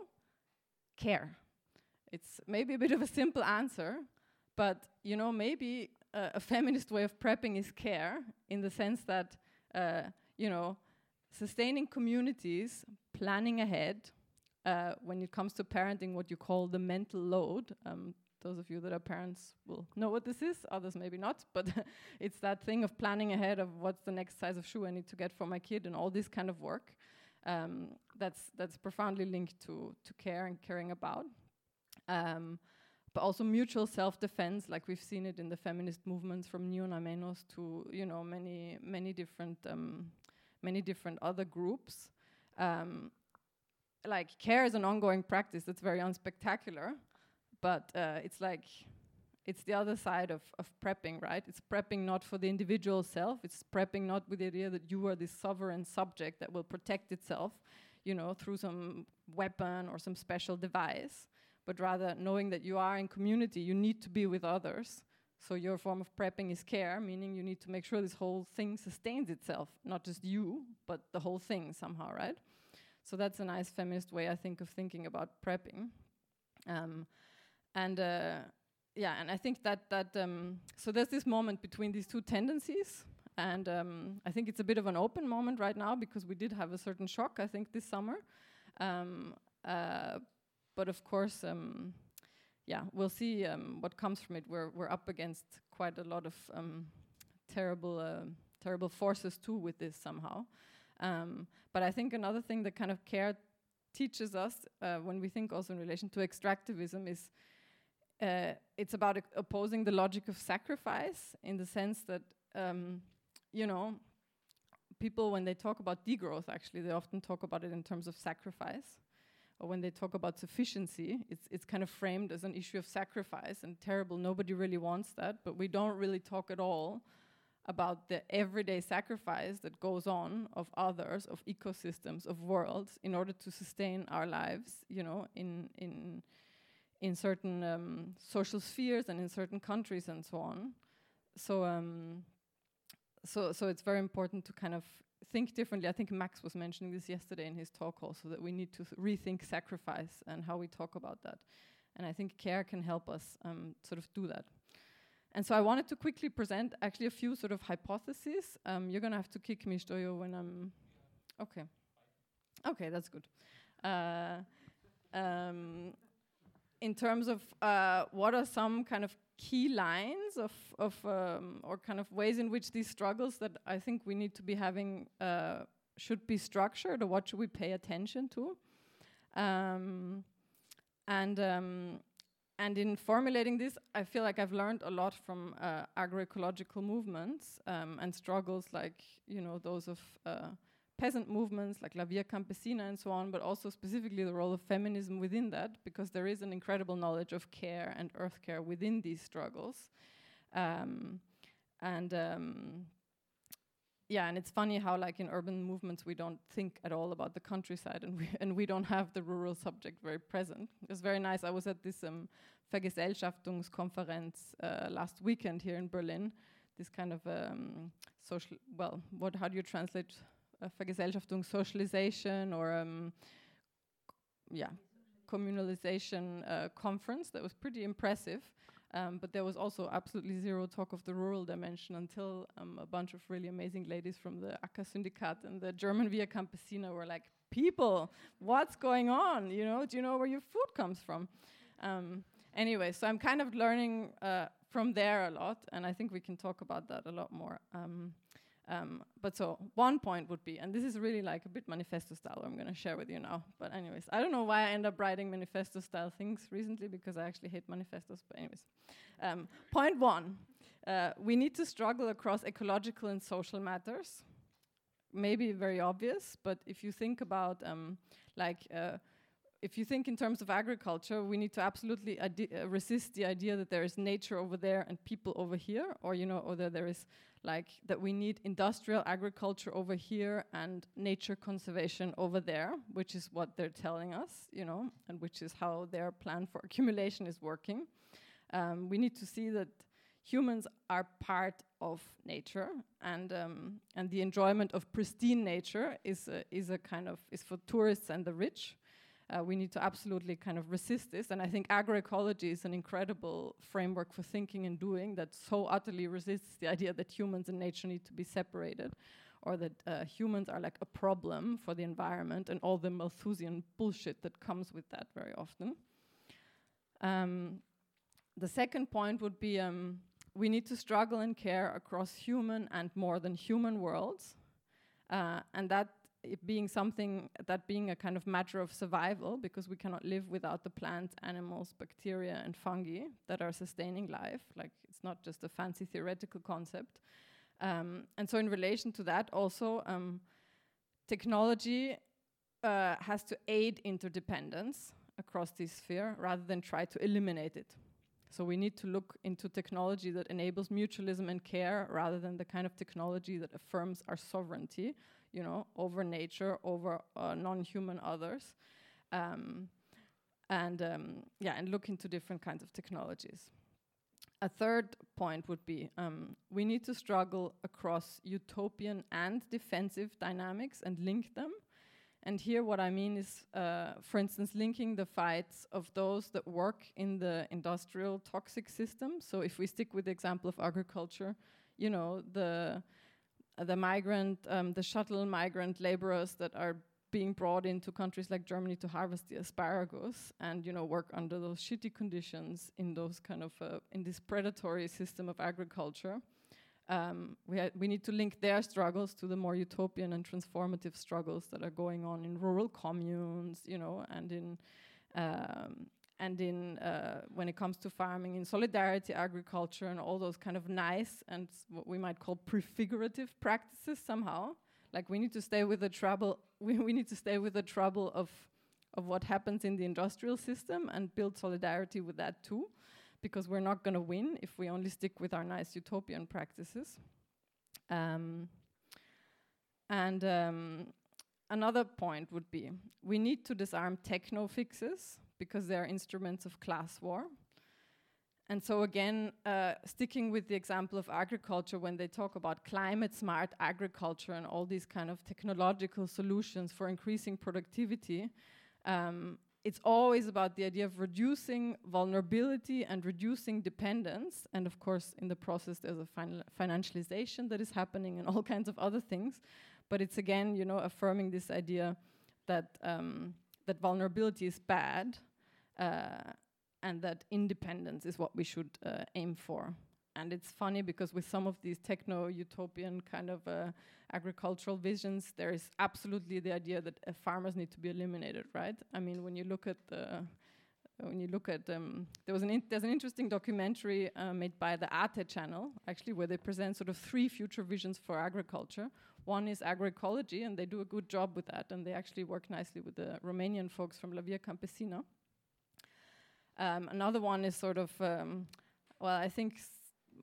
care. It's maybe a bit of a simple answer, but, you know, maybe uh, a feminist way of prepping is care in the sense that, uh, you know, sustaining communities, planning ahead, uh, when it comes to parenting, what you call the mental load. Um, those of you that are parents will know what this is, others maybe not, but it's that thing of planning ahead of what's the next size of shoe I need to get for my kid and all this kind of work. Um, that's that's profoundly linked to to care and caring about. Um, but also mutual self-defense, like we've seen it in the feminist movements from Una to you know many many different um, many different other groups. Um, like care is an ongoing practice that's very unspectacular, but uh, it's like it's the other side of, of prepping, right? It's prepping not for the individual self. It's prepping not with the idea that you are this sovereign subject that will protect itself, you know, through some weapon or some special device, but rather knowing that you are in community, you need to be with others. So your form of prepping is care, meaning you need to make sure this whole thing sustains itself, not just you, but the whole thing somehow, right? So that's a nice feminist way, I think, of thinking about prepping. Um, and uh, yeah, and I think that that um, so there's this moment between these two tendencies, and um, I think it's a bit of an open moment right now because we did have a certain shock, I think, this summer. Um, uh, but of course, um, yeah, we'll see um, what comes from it. We're we're up against quite a lot of terrible uh, terrible forces too with this somehow. Um, but I think another thing that kind of care teaches us uh, when we think also in relation to extractivism is uh, it's about opposing the logic of sacrifice in the sense that um, you know people when they talk about degrowth actually they often talk about it in terms of sacrifice. Or when they talk about sufficiency it's it's kind of framed as an issue of sacrifice and terrible. Nobody really wants that but we don't really talk at all about the everyday sacrifice that goes on of others, of ecosystems, of worlds, in order to sustain our lives, you know, in in in certain um, social spheres and in certain countries and so on. So um, so so it's very important to kind of think differently. I think Max was mentioning this yesterday in his talk also that we need to rethink sacrifice and how we talk about that. And I think care can help us um, sort of do that. And so I wanted to quickly present actually a few sort of hypotheses. Um, you're going to have to kick me, Stoyo, when I'm. Okay. Okay, that's good. Uh, um, in terms of uh, what are some kind of key lines of, of um, or kind of ways in which these struggles that I think we need to be having uh, should be structured or what should we pay attention to. Um, and um, and in formulating this, I feel like I've learned a lot from uh, agroecological movements um, and struggles like you know those of uh, peasant movements like La Via Campesina and so on, but also specifically the role of feminism within that, because there is an incredible knowledge of care and earth care within these struggles. Um, and um, yeah, and it's funny how like in urban movements we don't think at all about the countryside, and we and we don't have the rural subject very present. It's very nice. I was at this um, Vergesellschaftungskonferenz uh, last weekend here in Berlin. This kind of um, social, well, what? How do you translate uh, Vergesellschaftung, socialization, or um, yeah, communalization uh, conference that was pretty impressive. Um, but there was also absolutely zero talk of the rural dimension until um, a bunch of really amazing ladies from the Acker Syndikat and the German Via Campesina were like, people, what's going on? You know, do you know where your food comes from? Um, anyway, so I'm kind of learning uh, from there a lot, and I think we can talk about that a lot more. Um, um, but so one point would be, and this is really like a bit manifesto style I'm going to share with you now. But anyways, I don't know why I end up writing manifesto style things recently because I actually hate manifestos. But anyways, um, point one, uh, we need to struggle across ecological and social matters. Maybe very obvious, but if you think about um, like uh, if you think in terms of agriculture, we need to absolutely uh, resist the idea that there is nature over there and people over here, or you know, or that there is like that we need industrial agriculture over here and nature conservation over there, which is what they're telling us, you know, and which is how their plan for accumulation is working. Um, we need to see that humans are part of nature, and um, and the enjoyment of pristine nature is a, is a kind of is for tourists and the rich. Uh, we need to absolutely kind of resist this. And I think agroecology is an incredible framework for thinking and doing that so utterly resists the idea that humans and nature need to be separated or that uh, humans are like a problem for the environment and all the Malthusian bullshit that comes with that very often. Um, the second point would be um, we need to struggle and care across human and more than human worlds. Uh, and that it being something that being a kind of matter of survival because we cannot live without the plants, animals, bacteria, and fungi that are sustaining life. Like it's not just a fancy theoretical concept. Um, and so, in relation to that, also um, technology uh, has to aid interdependence across this sphere rather than try to eliminate it. So we need to look into technology that enables mutualism and care rather than the kind of technology that affirms our sovereignty you know, over nature, over uh, non-human others, um, and um, yeah, and look into different kinds of technologies. A third point would be um, we need to struggle across utopian and defensive dynamics and link them. And here, what I mean is, uh, for instance, linking the fights of those that work in the industrial toxic system. So, if we stick with the example of agriculture, you know, the the migrant, um, the shuttle migrant laborers that are being brought into countries like Germany to harvest the asparagus and you know work under those shitty conditions in those kind of uh, in this predatory system of agriculture. Um, we we need to link their struggles to the more utopian and transformative struggles that are going on in rural communes, you know, and in um, and in uh, when it comes to farming in solidarity agriculture and all those kind of nice and what we might call prefigurative practices somehow. Like we need to stay with the trouble we, we need to stay with the trouble of of what happens in the industrial system and build solidarity with that too because we're not going to win if we only stick with our nice utopian practices. Um, and um, another point would be we need to disarm techno fixes because they are instruments of class war. And so, again, uh, sticking with the example of agriculture, when they talk about climate smart agriculture and all these kind of technological solutions for increasing productivity, um, it's always about the idea of reducing vulnerability and reducing dependence. And of course, in the process, there's a fin financialization that is happening and all kinds of other things. But it's again, you know, affirming this idea that um, that vulnerability is bad and that independence is what we should uh, aim for. And it's funny because with some of these techno utopian kind of uh, agricultural visions, there is absolutely the idea that uh, farmers need to be eliminated, right? I mean, when you look at the when you look at um, there was an there's an interesting documentary uh, made by the Arte channel actually where they present sort of three future visions for agriculture. One is agroecology, and they do a good job with that, and they actually work nicely with the Romanian folks from La Via Campesina. Um, another one is sort of um, well, I think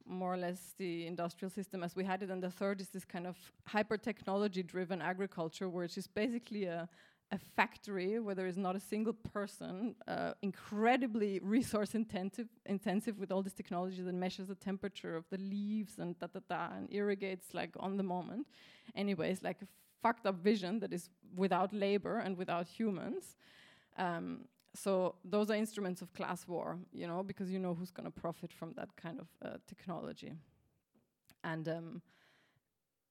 more or less the industrial system as we had it, and the third is this kind of hyper technology driven agriculture, which is basically a a factory where there is not a single person, uh, incredibly resource intensive, intensive with all this technology that measures the temperature of the leaves and da da da and irrigates like on the moment. Anyways, like a fucked up vision that is without labor and without humans. Um, so those are instruments of class war, you know, because you know who's going to profit from that kind of uh, technology, and um,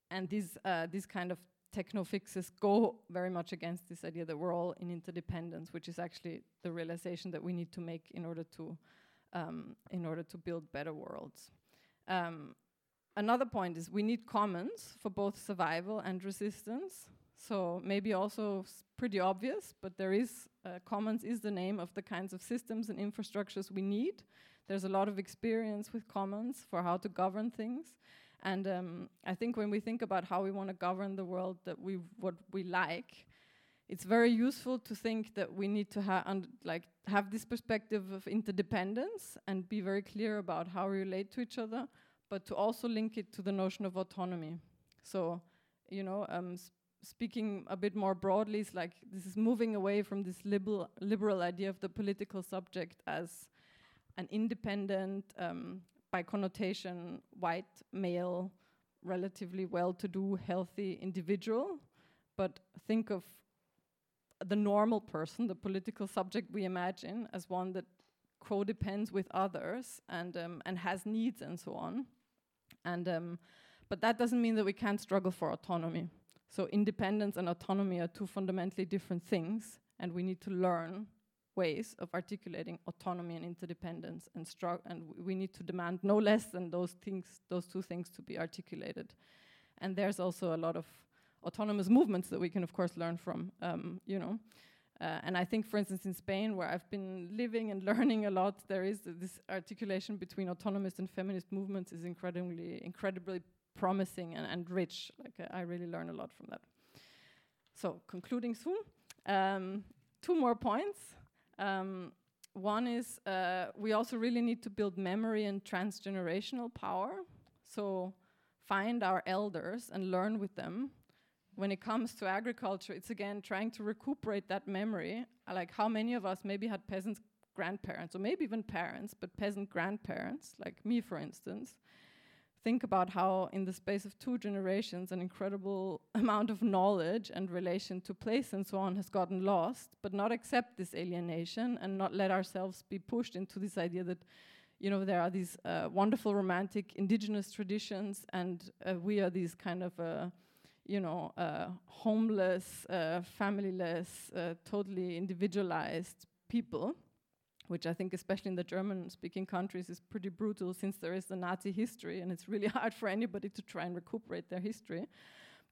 and these uh, these kind of techno fixes go very much against this idea that we're all in interdependence, which is actually the realization that we need to make in order to um, in order to build better worlds. Um, another point is we need commons for both survival and resistance. So maybe also pretty obvious, but there is uh, commons is the name of the kinds of systems and infrastructures we need. There's a lot of experience with commons for how to govern things. And um, I think when we think about how we want to govern the world that we what we like, it's very useful to think that we need to have like have this perspective of interdependence and be very clear about how we relate to each other, but to also link it to the notion of autonomy. So, you know, um, speaking a bit more broadly, it's like this is moving away from this liberal liberal idea of the political subject as an independent, um, by connotation, white, male, relatively well to do, healthy individual. But think of the normal person, the political subject we imagine, as one that co-depends with others and um, and has needs and so on. And um, but that doesn't mean that we can't struggle for autonomy. So independence and autonomy are two fundamentally different things, and we need to learn ways of articulating autonomy and interdependence and and we need to demand no less than those things those two things to be articulated. And there's also a lot of autonomous movements that we can of course learn from um, you know. Uh, and I think, for instance, in Spain, where I've been living and learning a lot, there is th this articulation between autonomist and feminist movements is incredibly, incredibly promising and, and rich. Like uh, I really learn a lot from that. So, concluding soon, um, two more points. Um, one is uh, we also really need to build memory and transgenerational power. So find our elders and learn with them. When it comes to agriculture, it's again trying to recuperate that memory. Like how many of us maybe had peasants grandparents, or maybe even parents, but peasant grandparents, like me, for instance, think about how in the space of two generations an incredible amount of knowledge and relation to place and so on has gotten lost but not accept this alienation and not let ourselves be pushed into this idea that you know there are these uh, wonderful romantic indigenous traditions and uh, we are these kind of uh, you know uh, homeless uh, familyless uh, totally individualized people which I think, especially in the German speaking countries, is pretty brutal since there is the Nazi history and it's really hard for anybody to try and recuperate their history.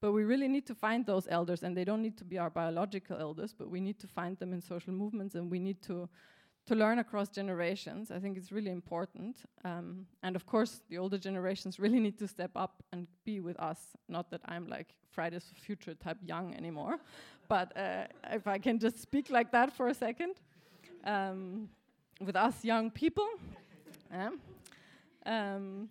But we really need to find those elders, and they don't need to be our biological elders, but we need to find them in social movements and we need to. To learn across generations, I think it's really important. Um, and of course, the older generations really need to step up and be with us. Not that I'm like Fridays for Future type young anymore, but uh, if I can just speak like that for a second. Um, with us young people. um,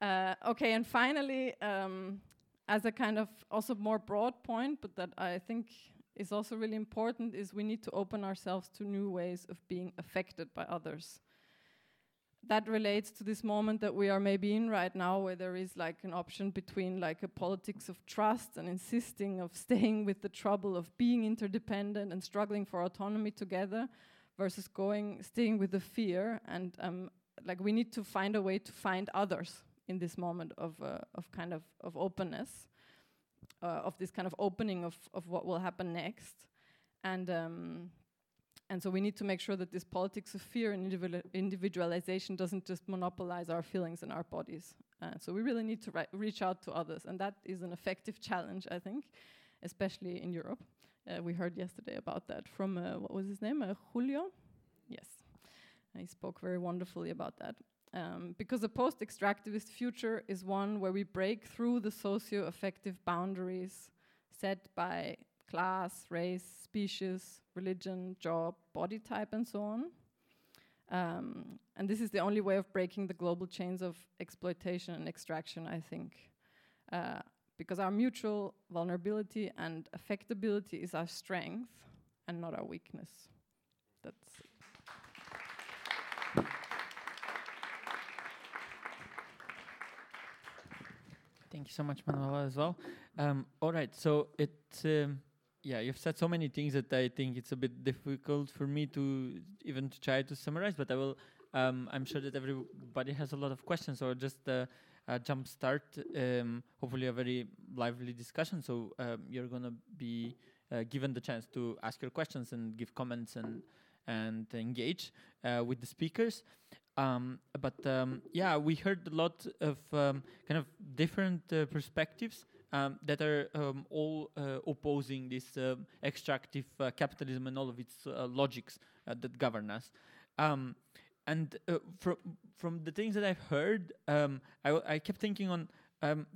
uh, okay, and finally, um, as a kind of also more broad point, but that I think is also really important, is we need to open ourselves to new ways of being affected by others. That relates to this moment that we are maybe in right now, where there is like an option between like a politics of trust and insisting of staying with the trouble of being interdependent and struggling for autonomy together, versus going staying with the fear and um, like we need to find a way to find others in this moment of uh, of kind of of openness uh, of this kind of opening of of what will happen next and um, and so we need to make sure that this politics of fear and individual individualization doesn't just monopolize our feelings and our bodies. Uh, so we really need to reach out to others, and that is an effective challenge, I think, especially in Europe. Uh, we heard yesterday about that from uh, what was his name, uh, Julio. Yes, he spoke very wonderfully about that. Um, because a post-extractivist future is one where we break through the socio-affective boundaries set by class, race, species, religion, job, body type, and so on. Um, and this is the only way of breaking the global chains of exploitation and extraction, I think. Uh, because our mutual vulnerability and affectability is our strength and not our weakness. That's it. Thank you so much, Manuela, as well. Um, all right, so it's um, yeah, you've said so many things that I think it's a bit difficult for me to even to try to summarize. But I will. Um, I'm sure that everybody has a lot of questions, or just uh, uh, jump start. Um, hopefully, a very lively discussion. So um, you're gonna be uh, given the chance to ask your questions and give comments and and engage uh, with the speakers. Um, but um, yeah, we heard a lot of um, kind of different uh, perspectives um, that are all uh, opposing this extractive uh, capitalism and all of its logics that govern us. Um, and uh, from from the things that I've heard, um, I, I kept thinking on. Um,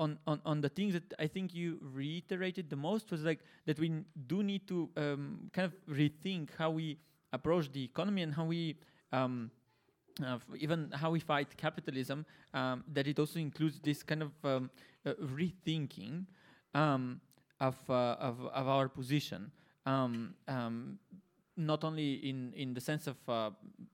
on, on on the things that I think you reiterated the most was like that we do need to kind of rethink how we approach the economy and how we um, uh, even how we fight capitalism, um, that it also includes this kind of um, uh, rethinking um, of, uh, of, of our position. Um, um, not only in, in the sense of uh,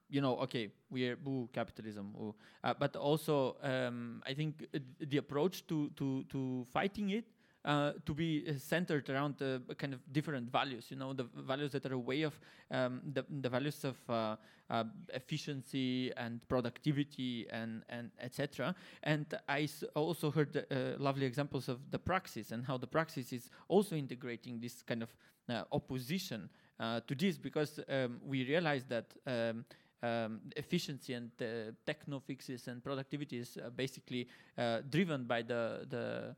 you know okay we're boo capitalism ooh, uh, but also um, I think the approach to, to, to fighting it uh, to be uh, centered around the kind of different values, you know, the values that are a way of um, the, the values of uh, uh, efficiency and productivity and, and etc. And I also heard uh, lovely examples of the praxis and how the praxis is also integrating this kind of opposition to this because um, we realize that um, um, efficiency and uh, techno fixes and productivity is uh, basically uh, driven by the the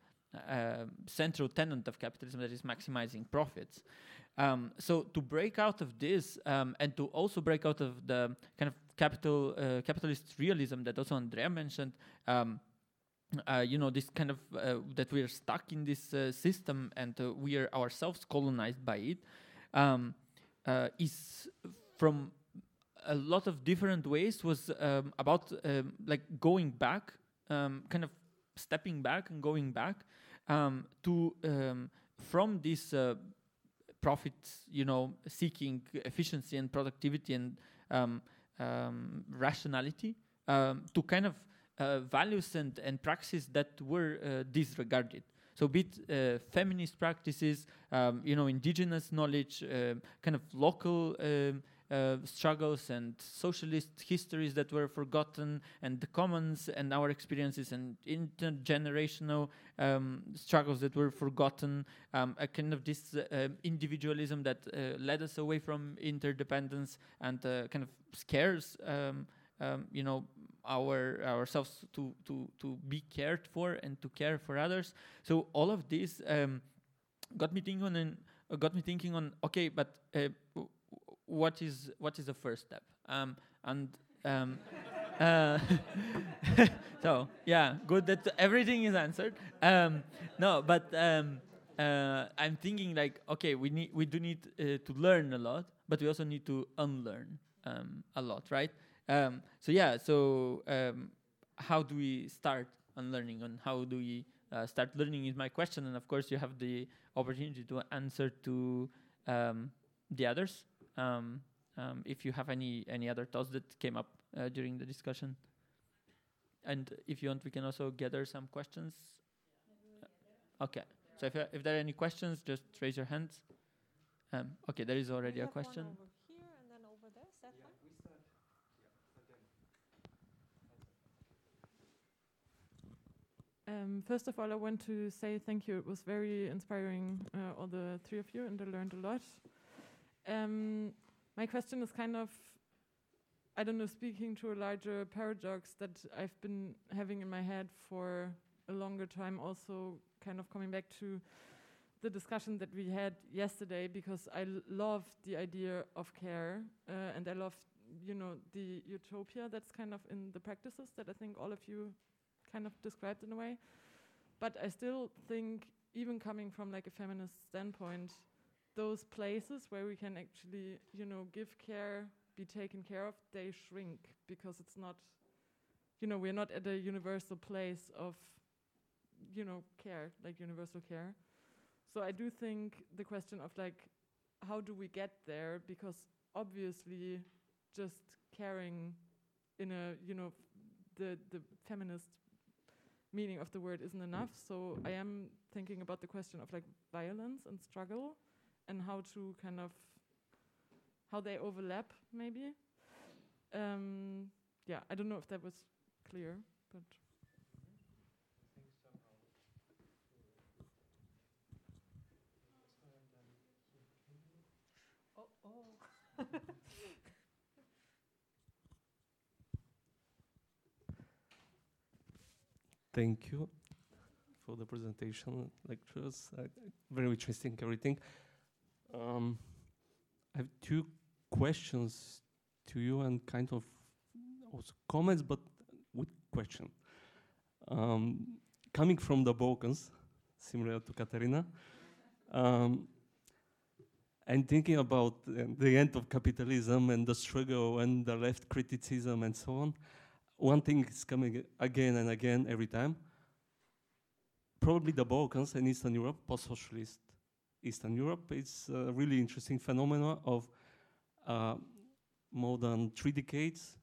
uh, central tenet of capitalism that is maximizing profits. Um, so to break out of this um, and to also break out of the kind of capital uh, capitalist realism that also Andrea mentioned, um, uh, you know, this kind of uh, that we are stuck in this uh, system and uh, we are ourselves colonized by it, um, is from a lot of different ways was um, about um, like going back, kind of stepping back and going back um, to um, from this uh, profit, you know, seeking efficiency and productivity and um, um rationality um, to kind of uh, values and, and practices that were uh, disregarded. So, be it uh, feminist practices, um, you know, indigenous knowledge, uh, kind of local uh, struggles and socialist histories that were forgotten, and the commons and our experiences and intergenerational um, struggles that were forgotten, um, a kind of this uh, individualism that uh, led us away from interdependence and uh, kind of scares, um, um, you know, our ourselves to to to be cared for and to care for others. So all of this um, got me thinking on. got me thinking on okay, but uh, what is what is the first step? Um, and um, uh, so yeah, good that everything is answered. Um, no, but um, uh, I'm thinking like, okay, we need we do need uh, to learn a lot, but we also need to unlearn um, a lot, right? Um, so yeah, so um, how do we start on learning and how do we uh, start learning? Is my question, and of course you have the opportunity to answer to um, the others um, um, if you have any any other thoughts that came up uh, during the discussion. And if you want, we can also gather some questions. Uh, okay. So if, if there are any questions, just raise your hands. Um, okay, there is already a question. Um, first of all, I want to say thank you. It was very inspiring, uh, all the three of you, and I learned a lot. Um, my question is kind of, I don't know, speaking to a larger paradox that I've been having in my head for a longer time, also kind of coming back to the discussion that we had yesterday, because I love the idea of care uh, and I love, you know, the utopia that's kind of in the practices that I think all of you kind of described in a way. But I still think, even coming from like a feminist standpoint, those places where we can actually, you know, give care, be taken care of, they shrink because it's not, you know, we're not at a universal place of, you know, care, like universal care. So I do think the question of like, how do we get there? Because obviously, just caring in a, you know, the the feminist meaning of the word isn't enough. So I am thinking about the question of like violence and struggle and how to kind of how they overlap maybe. Um, yeah, I don't know if that was clear, but Oh, oh. Thank you for the presentation, lectures. Uh, very interesting, everything. Um, I have two questions to you and kind of also comments, but with question. Um, coming from the Balkans, similar to Katarina, um, and thinking about uh, the end of capitalism and the struggle and the left criticism and so on, one thing is coming again and again every time. Probably the Balkans and Eastern Europe, post-socialist Eastern Europe, is a really interesting phenomenon of uh, more than three decades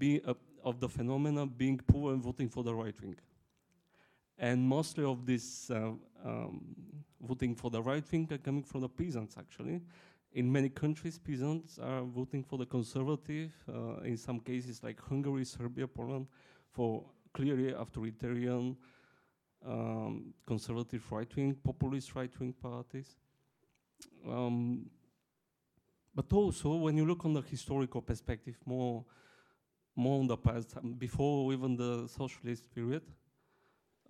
uh, of the phenomena being poor and voting for the right wing. And mostly of this uh, um, voting for the right wing are coming from the peasants, actually. In many countries, peasants are voting for the conservative, uh, in some cases like Hungary, Serbia, Poland, for clearly authoritarian, um, conservative right-wing, populist right-wing parties. Um, but also, when you look on the historical perspective, more, more on the past, um, before even the socialist period,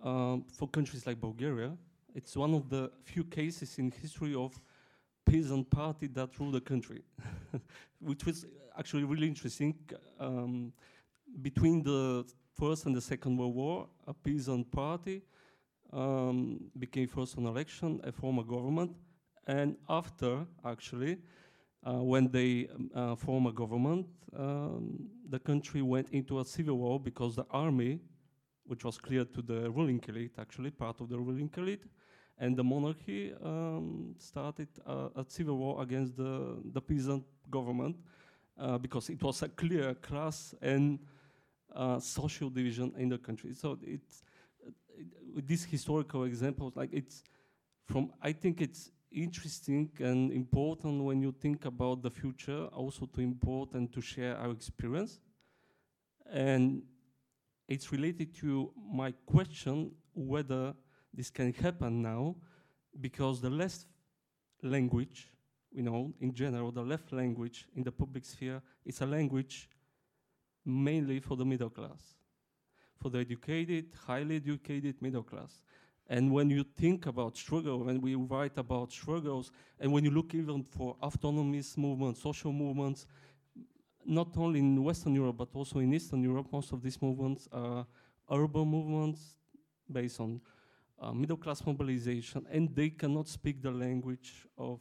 um, for countries like Bulgaria, it's one of the few cases in history of peasant party that ruled the country, which was actually really interesting. Um, between the First and the Second World War, a peasant party um, became first on election, a former government, and after, actually, uh, when they um, uh, form a government, um, the country went into a civil war because the army, which was clear to the ruling elite, actually, part of the ruling elite, and the monarchy um, started uh, a civil war against the, the peasant government uh, because it was a clear class and uh, social division in the country. So it's it, with these historical example, like it's from I think it's interesting and important when you think about the future, also to import and to share our experience. And it's related to my question whether this can happen now because the left language, you know, in general, the left language in the public sphere is a language mainly for the middle class, for the educated, highly educated middle class. And when you think about struggle, when we write about struggles, and when you look even for autonomist movements, social movements, not only in Western Europe, but also in Eastern Europe, most of these movements are urban movements based on uh, middle class mobilization, and they cannot speak the language of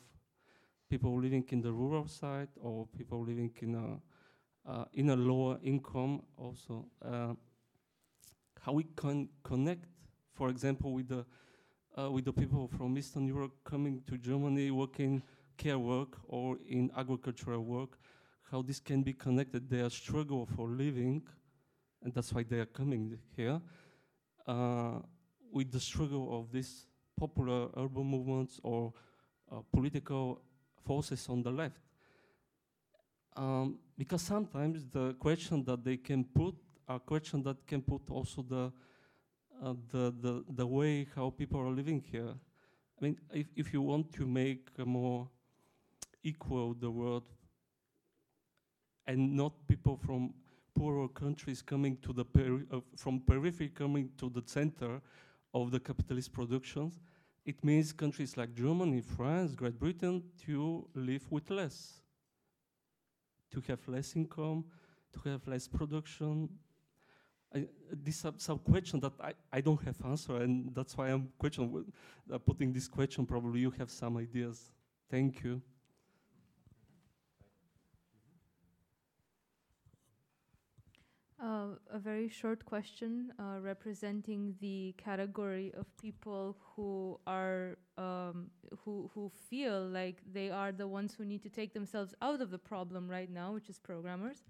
people living in the rural side or people living in a uh, in a lower income. Also, uh, how we can connect, for example, with the uh, with the people from Eastern Europe coming to Germany, working care work or in agricultural work, how this can be connected. Their struggle for living, and that's why they are coming here. Uh, with the struggle of these popular urban movements or uh, political forces on the left. Um, because sometimes the question that they can put are questions that can put also the, uh, the, the, the way how people are living here. I mean, if, if you want to make a more equal the world and not people from poorer countries coming to the peri- uh, from periphery coming to the center of the capitalist productions. It means countries like Germany, France, Great Britain to live with less, to have less income, to have less production. I, this is some question that I, I don't have answer, and that's why I'm question uh, putting this question. Probably you have some ideas. Thank you. A very short question uh, representing the category of people who are um, who who feel like they are the ones who need to take themselves out of the problem right now, which is programmers.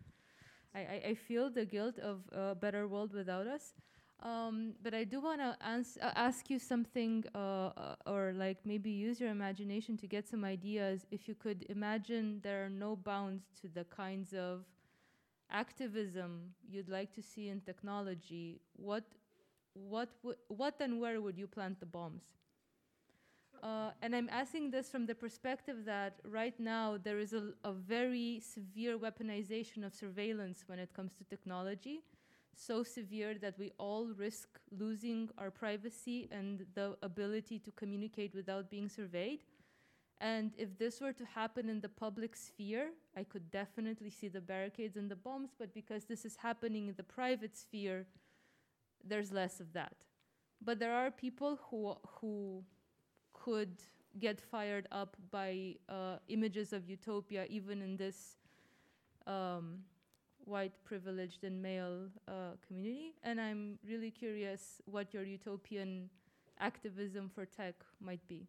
I, I, I feel the guilt of a better world without us. Um, but I do want to ans- uh, ask you something, uh, uh, or like maybe use your imagination to get some ideas. If you could imagine there are no bounds to the kinds of activism you'd like to see in technology, what, what, what and where would you plant the bombs? Uh, and I'm asking this from the perspective that right now there is a, a very severe weaponization of surveillance when it comes to technology, so severe that we all risk losing our privacy and the ability to communicate without being surveyed. And if this were to happen in the public sphere, I could definitely see the barricades and the bombs, but because this is happening in the private sphere, there's less of that. But there are people who, who could get fired up by uh, images of utopia, even in this um, white, privileged, and male uh, community. And I'm really curious what your utopian activism for tech might be.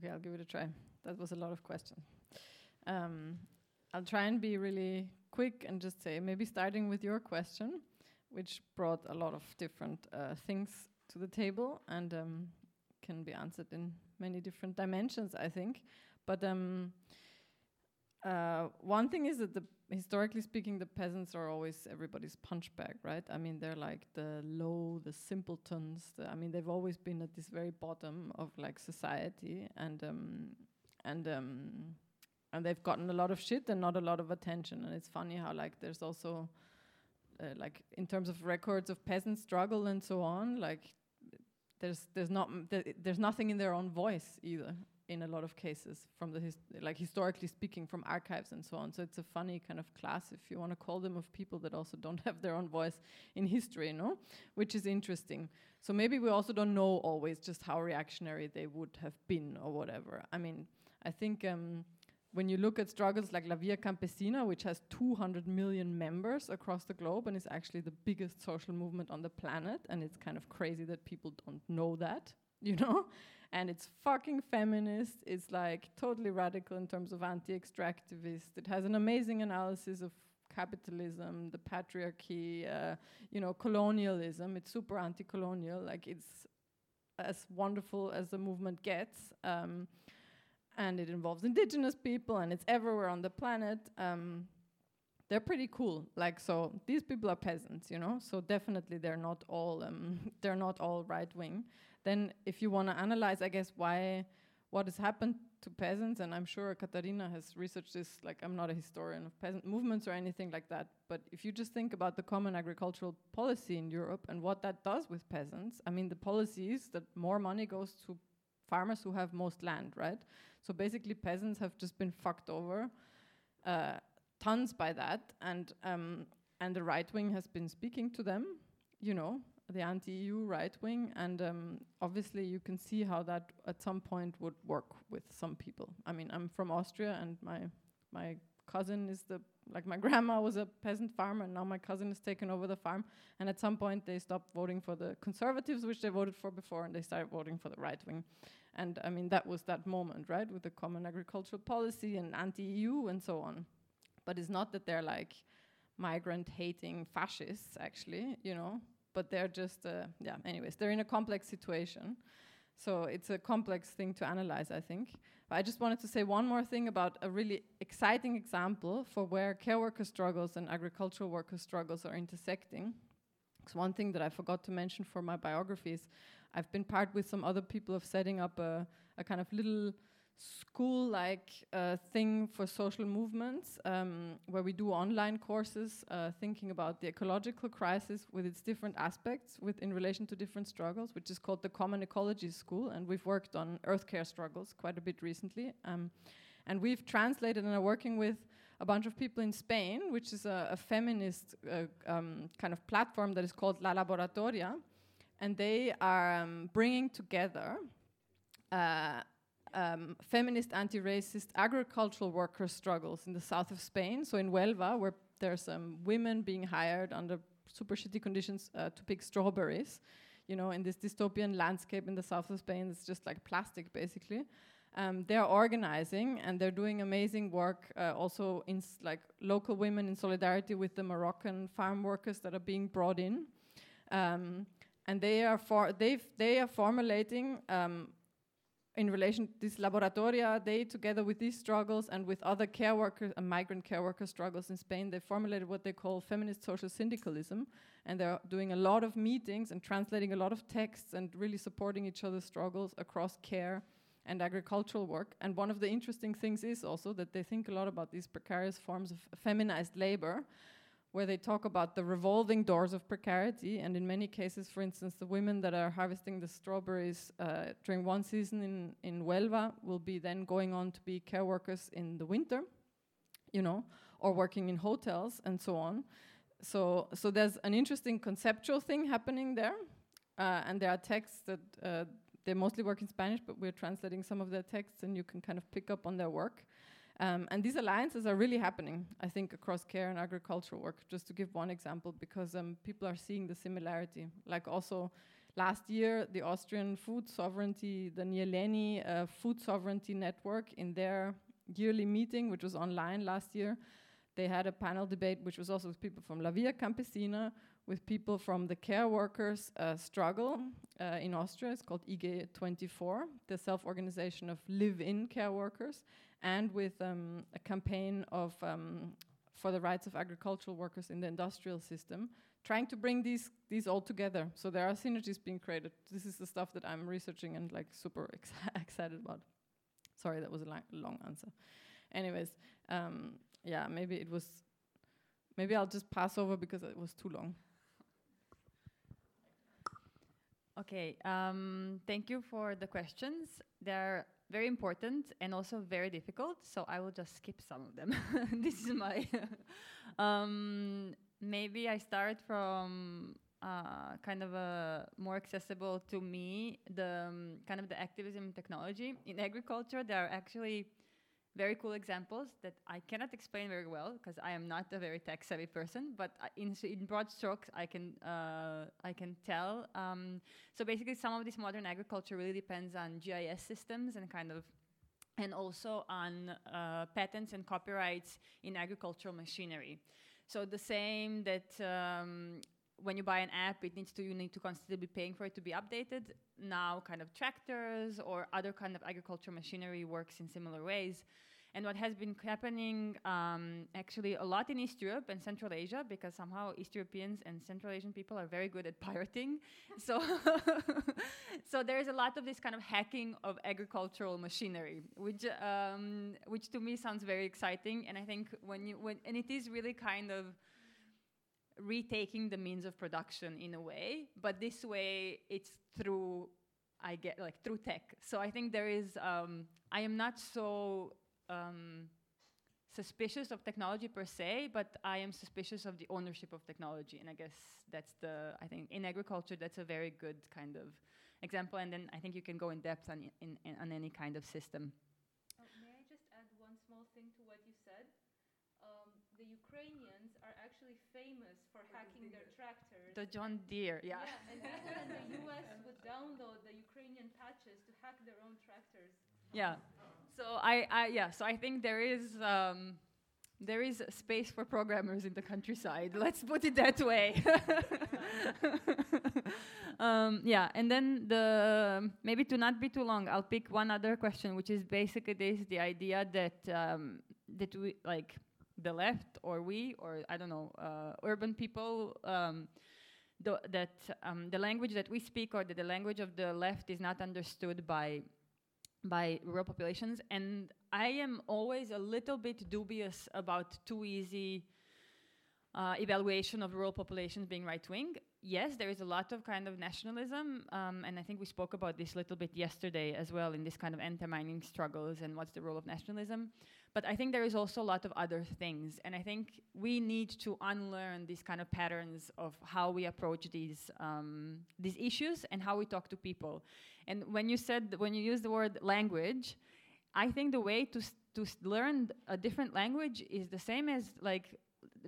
Okay, I'll give it a try. That was a lot of questions. Um, I'll try and be really quick and just say maybe starting with your question, which brought a lot of different uh, things to the table and um, can be answered in many different dimensions, I think. But um, uh, one thing is that the historically speaking, the peasants are always everybody's punchbag, right? I mean, they're like the low, the simpletons. The, I mean, they've always been at this very bottom of like society, and um, and um, and they've gotten a lot of shit and not a lot of attention. And it's funny how like there's also uh, like in terms of records of peasant struggle and so on, like there's there's not th there's nothing in their own voice either in a lot of cases from the his like historically speaking from archives and so on. So it's a funny kind of class if you want to call them of people that also don't have their own voice in history no which is interesting. So maybe we also don't know always just how reactionary they would have been or whatever. I mean i think um, when you look at struggles like La Via Campesina, which has 200 million members across the globe and is actually the biggest social movement on the planet, and it's kind of crazy that people don't know that, you know? And it's fucking feminist. It's like totally radical in terms of anti-extractivist. It has an amazing analysis of capitalism, the patriarchy, uh, you know, colonialism. It's super anti-colonial. Like it's as wonderful as the movement gets. Um, and it involves indigenous people, and it's everywhere on the planet. Um, they're pretty cool. Like so, these people are peasants, you know. So definitely, they're not all um, they're not all right wing then if you want to analyze, I guess, why what has happened to peasants, and I'm sure Katarina has researched this, like I'm not a historian of peasant movements or anything like that, but if you just think about the common agricultural policy in Europe and what that does with peasants, I mean, the policy is that more money goes to farmers who have most land, right? So basically, peasants have just been fucked over uh, tons by that, and um, and the right wing has been speaking to them, you know, the anti-EU right wing, and um, obviously you can see how that at some point would work with some people. I mean, I'm from Austria, and my my cousin is the like my grandma was a peasant farmer, and now my cousin has taken over the farm. And at some point, they stopped voting for the conservatives, which they voted for before, and they started voting for the right wing. And I mean, that was that moment, right, with the common agricultural policy and anti-EU and so on. But it's not that they're like migrant hating fascists, actually, you know, but they're just, uh, yeah, anyways, they're in a complex situation. So it's a complex thing to analyze, I think. But I just wanted to say one more thing about a really exciting example for where care worker struggles and agricultural worker struggles are intersecting. Because one thing that I forgot to mention for my biographies, I've been part with some other people of setting up a, a kind of little school like uh, thing for social movements um, where we do online courses uh, thinking about the ecological crisis with its different aspects with in relation to different struggles which is called the common ecology school and we've worked on earth care struggles quite a bit recently um, and we've translated and are working with a bunch of people in Spain, which is a, a feminist uh, um, kind of platform that is called La Laboratoria, and they are um, bringing together uh, um, feminist, anti-racist agricultural worker struggles in the south of Spain. So in Huelva, where there's um, women being hired under super shitty conditions uh, to pick strawberries, you know, in this dystopian landscape in the south of Spain, it's just like plastic, basically. Um, they're organizing and they're doing amazing work. Uh, also, in like local women in solidarity with the Moroccan farm workers that are being brought in, um, and they are for they they are formulating um, in relation to this laboratoria, they together with these struggles and with other care workers and migrant care worker struggles in Spain, they formulated what they call feminist social syndicalism. And they're doing a lot of meetings and translating a lot of texts and really supporting each other's struggles across care and agricultural work. And one of the interesting things is also that they think a lot about these precarious forms of feminized labor where they talk about the revolving doors of precarity. And in many cases, for instance, the women that are harvesting the strawberries uh, during one season in, in Huelva will be then going on to be care workers in the winter, you know, or working in hotels and so on. So, so there's an interesting conceptual thing happening there. Uh, and there are texts that uh, they mostly work in Spanish, but we're translating some of their texts, and you can kind of pick up on their work. Um, and these alliances are really happening, I think, across care and agricultural work, just to give one example, because um, people are seeing the similarity. Like also last year, the Austrian food sovereignty, the Nyeleni uh, food sovereignty network, in their yearly meeting, which was online last year, they had a panel debate, which was also with people from La Via Campesina, with people from the care workers uh, struggle uh, in Austria. It's called IG24, the self-organization of live-in care workers and with um, a campaign of um, for the rights of agricultural workers in the industrial system, trying to bring these these all together. So there are synergies being created. This is the stuff that I'm researching and like super ex excited about. Sorry, that was a long answer. Anyways, um, yeah, maybe it was. Maybe I'll just pass over because it was too long. Okay, um, thank you for the questions. They're very important and also very difficult. So I will just skip some of them. this is my. um, maybe I start from uh, kind of a more accessible to me the um, kind of the activism technology in agriculture. There are actually very cool examples that I cannot explain very well because I am not a very tech savvy person. But in, in broad strokes, I can uh, I can tell. Um, so basically, some of this modern agriculture really depends on GIS systems and kind of. And also on uh, patents and copyrights in agricultural machinery. So the same that um, when you buy an app, it needs to you need to constantly be paying for it to be updated. Now, kind of tractors or other kind of agricultural machinery works in similar ways. And what has been happening um, actually a lot in East Europe and Central Asia, because somehow East Europeans and Central Asian people are very good at pirating. so, so there is a lot of this kind of hacking of agricultural machinery, which, um, which to me sounds very exciting. And I think when you when and it is really kind of retaking the means of production in a way, but this way it's through I get like through tech. So I think there is um, I am not so um, suspicious of technology per se, but I am suspicious of the ownership of technology, and I guess that's the I think in agriculture that's a very good kind of example, and then I think you can go in depth on in, in on any kind of system. Oh, may I just add one small thing to what you said? Um, the Ukrainians are actually famous for hacking their tractors. The John Deere, yeah. Yeah, and people in the US would download the Ukrainian patches to hack their own tractors. Yeah. So I, I yeah. So I think there is um, there is space for programmers in the countryside. Let's put it that way. um, yeah, and then the maybe to not be too long, I'll pick one other question, which is basically this: the idea that um, that we like the left or we or I don't know uh, urban people. Um, the, that um, the language that we speak or that the language of the left is not understood by by rural populations and i am always a little bit dubious about too easy uh, evaluation of rural populations being right wing yes there is a lot of kind of nationalism um, and i think we spoke about this a little bit yesterday as well in this kind of anti-mining struggles and what's the role of nationalism but I think there is also a lot of other things. And I think we need to unlearn these kind of patterns of how we approach these, um, these issues and how we talk to people. And when you said, when you use the word language, I think the way to, to learn a different language is the same as like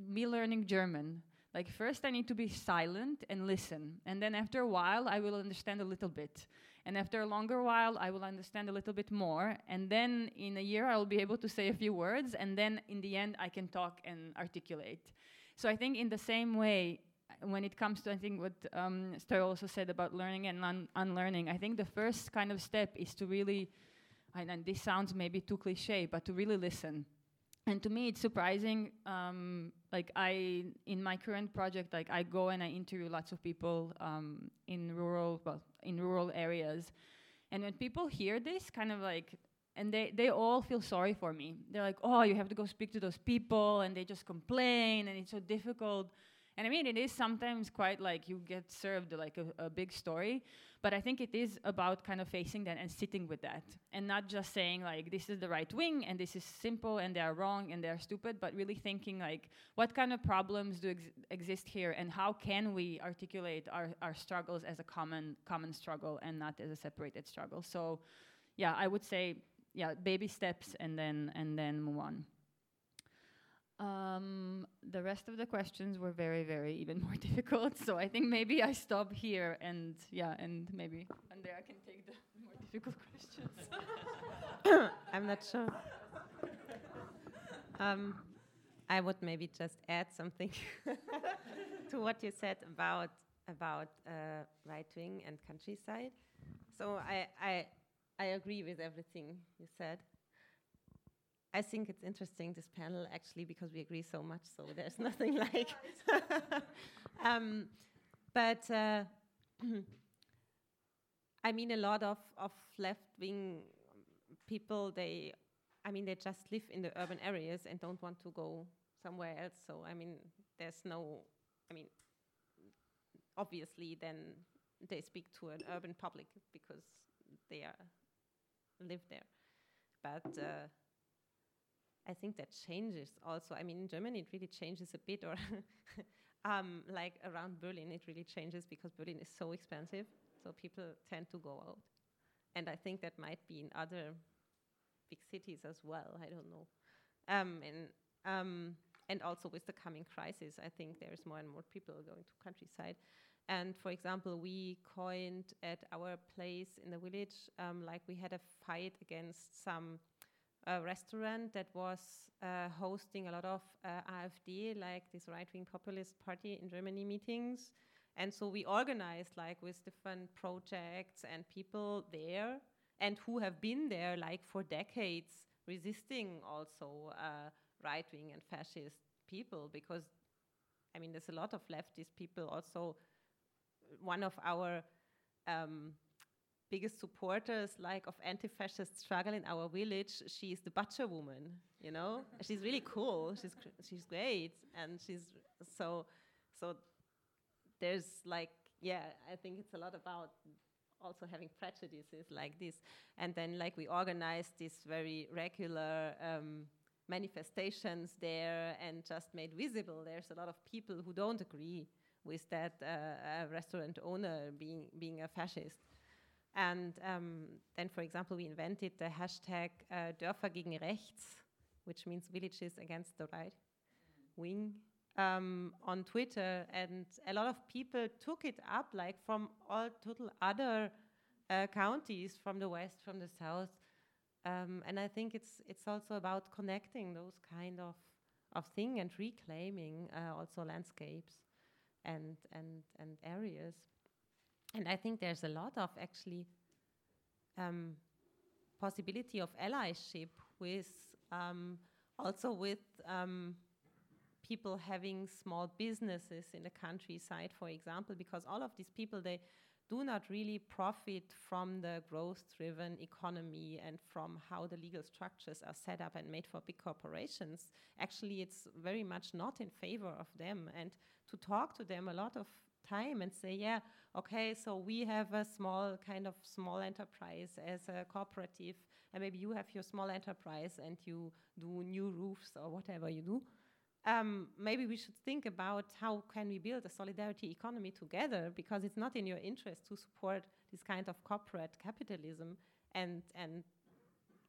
me learning German. Like first I need to be silent and listen. And then after a while I will understand a little bit. And after a longer while, I will understand a little bit more. And then in a year, I will be able to say a few words. And then in the end, I can talk and articulate. So I think in the same way, when it comes to, I think what um, also said about learning and un unlearning, I think the first kind of step is to really, and, and this sounds maybe too cliche, but to really listen and to me it's surprising um, like i in my current project like i go and i interview lots of people um, in rural well in rural areas. And when people hear this kind of like and they, they all feel sorry for me. They're like oh you have to go speak to those people and they just complain and it's so difficult. And I mean, it is sometimes quite like you get served like a, a, big story, but I think it is about kind of facing that and sitting with that and not just saying like this is the right wing and this is simple and they are wrong and they are stupid, but really thinking like what kind of problems do ex exist here and how can we articulate our, our struggles as a common common struggle and not as a separated struggle. So, yeah, I would say yeah, baby steps and then and then move on. Um, the rest of the questions were very, very even more difficult. So I think maybe I stop here and yeah, and maybe Andrea can take the more difficult questions. I'm not sure. Um, I would maybe just add something to what you said about about uh, right wing and countryside. So I, I I agree with everything you said. I think it's interesting this panel actually because we agree so much, so there's nothing like. um, but uh, I mean, a lot of of left wing people they, I mean, they just live in the urban areas and don't want to go somewhere else. So I mean, there's no, I mean, obviously then they speak to an urban public because they are live there, but. Uh, I think that changes also. I mean, in Germany, it really changes a bit, or um, like around Berlin, it really changes because Berlin is so expensive, so people tend to go out. And I think that might be in other big cities as well. I don't know. Um, and um, and also with the coming crisis, I think there's more and more people going to countryside. And for example, we coined at our place in the village, um, like we had a fight against some a restaurant that was uh, hosting a lot of uh, AfD, like this right-wing populist party in Germany meetings. And so we organized like with different projects and people there and who have been there like for decades resisting also uh, right-wing and fascist people because I mean there's a lot of leftist people also one of our um, biggest supporters like of anti-fascist struggle in our village. She's the butcher woman you know? She's really cool. She's she's great. And she's so so there's like yeah i think it's a lot about also having prejudices like this. And then like we organized these very regular um, manifestations there and just made visible. There's a lot of people who don't agree with that uh, restaurant owner being being a fascist and um, then, for example, we invented the hashtag uh, Dörfer gegen Rechts, which means villages against the right wing, um, on Twitter. And a lot of people took it up, like from all total other uh, counties, from the west, from the south. Um, and I think it's it's also about connecting those kind of of thing and reclaiming uh, also landscapes and and and areas. And I think there's a lot of actually um, possibility of allyship with um, also with um, people having small businesses in the countryside, for example, because all of these people they do not really profit from the growth-driven economy and from how the legal structures are set up and made for big corporations. Actually, it's very much not in favor of them. And to talk to them a lot of time and say, yeah, okay, so we have a small kind of small enterprise as a cooperative, and maybe you have your small enterprise and you do new roofs or whatever you do. Um, maybe we should think about how can we build a solidarity economy together because it's not in your interest to support this kind of corporate capitalism and and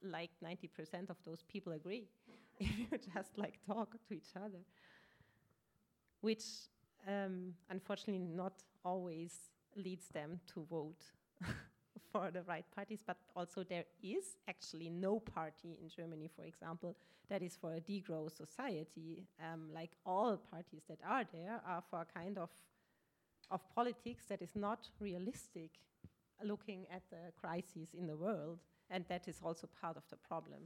like 90% of those people agree if you just like talk to each other which um, unfortunately not always leads them to vote for the right parties, but also there is actually no party in Germany, for example, that is for a degrowth society. Um, like all parties that are there are for a kind of of politics that is not realistic, looking at the crises in the world, and that is also part of the problem.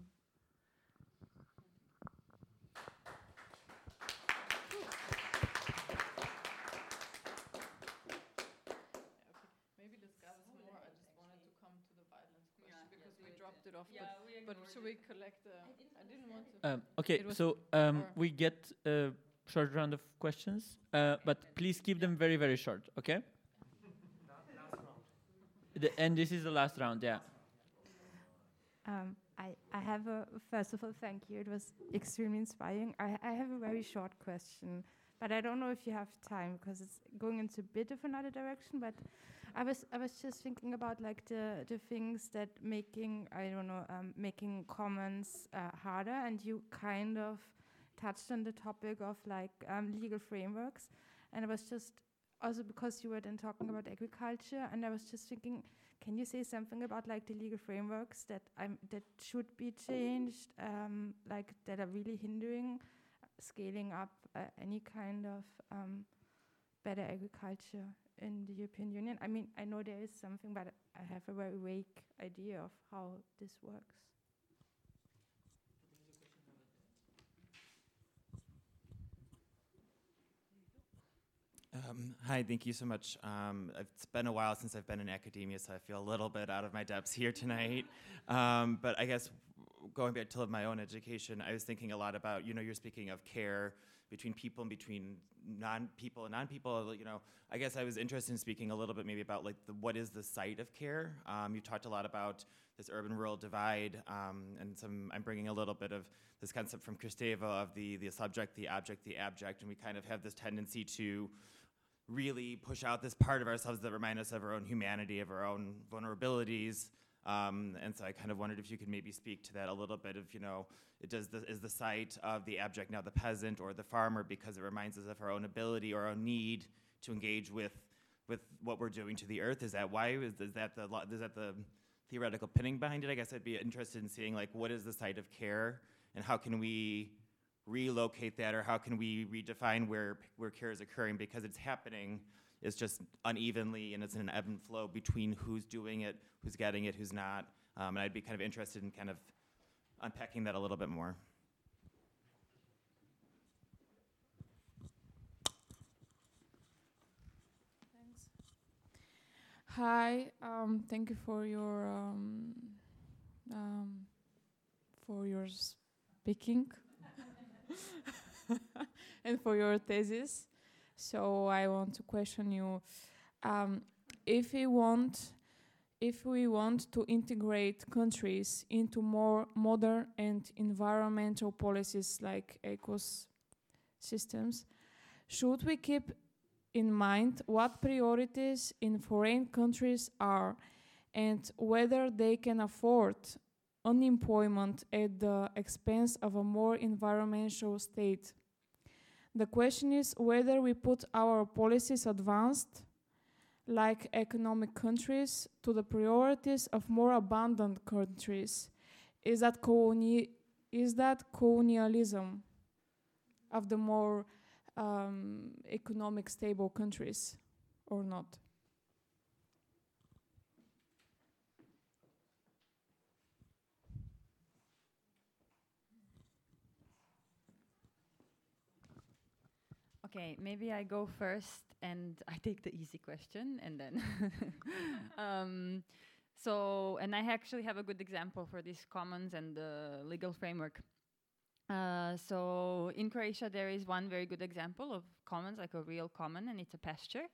Dropped it off. but, but should we collect the? I didn't want to. Um, okay, so um, we get a short round of questions, uh, but please keep them very, very short, okay? The, and this is the last round, yeah. Um, I, I have a, first of all, thank you. It was extremely inspiring. I, I have a very short question, but I don't know if you have time because it's going into a bit of another direction. But I was I was just thinking about like the the things that making I don't know um, making commons uh, harder, and you kind of touched on the topic of like um, legal frameworks, and I was just also because you were then talking about agriculture, and I was just thinking, can you say something about like the legal frameworks that I'm that should be changed, um, like that are really hindering scaling up uh, any kind of um, better agriculture in the European Union? I mean, I know there is something, but I have a very vague idea of how this works. Um, hi, thank you so much. Um, it's been a while since I've been in academia, so I feel a little bit out of my depths here tonight. Um, but I guess going back to my own education, I was thinking a lot about, you know, you're speaking of care between people and between non-people and non-people. You know, I guess I was interested in speaking a little bit maybe about like the, what is the site of care. Um, you talked a lot about this urban-rural divide, um, and some. I'm bringing a little bit of this concept from Kristeva of the the subject, the object, the abject, and we kind of have this tendency to really push out this part of ourselves that remind us of our own humanity, of our own vulnerabilities. Um, and so I kind of wondered if you could maybe speak to that a little bit of, you know, it does the, is the site of the abject now the peasant or the farmer because it reminds us of our own ability or our need to engage with with what we're doing to the earth. Is that why? Is, is that the is that the theoretical pinning behind it? I guess I'd be interested in seeing like what is the site of care and how can we relocate that or how can we redefine where where care is occurring because it's happening is just unevenly and it's an ebb and flow between who's doing it, who's getting it, who's not. Um, and I'd be kind of interested in kind of unpacking that a little bit more. Thanks. Hi, um, thank you for your um, um for your speaking and for your thesis. So I want to question you: um, if we want, if we want to integrate countries into more modern and environmental policies like ecosystems, should we keep in mind what priorities in foreign countries are and whether they can afford unemployment at the expense of a more environmental state. The question is whether we put our policies advanced, like economic countries, to the priorities of more abundant countries. Is that, coloni- is that colonialism? of the more um, economic stable countries, or not? Okay, maybe I go first and I take the easy question and then. um, so, and I actually have a good example for these commons and the legal framework. Uh, so, in Croatia, there is one very good example of commons, like a real common, and it's a pasture,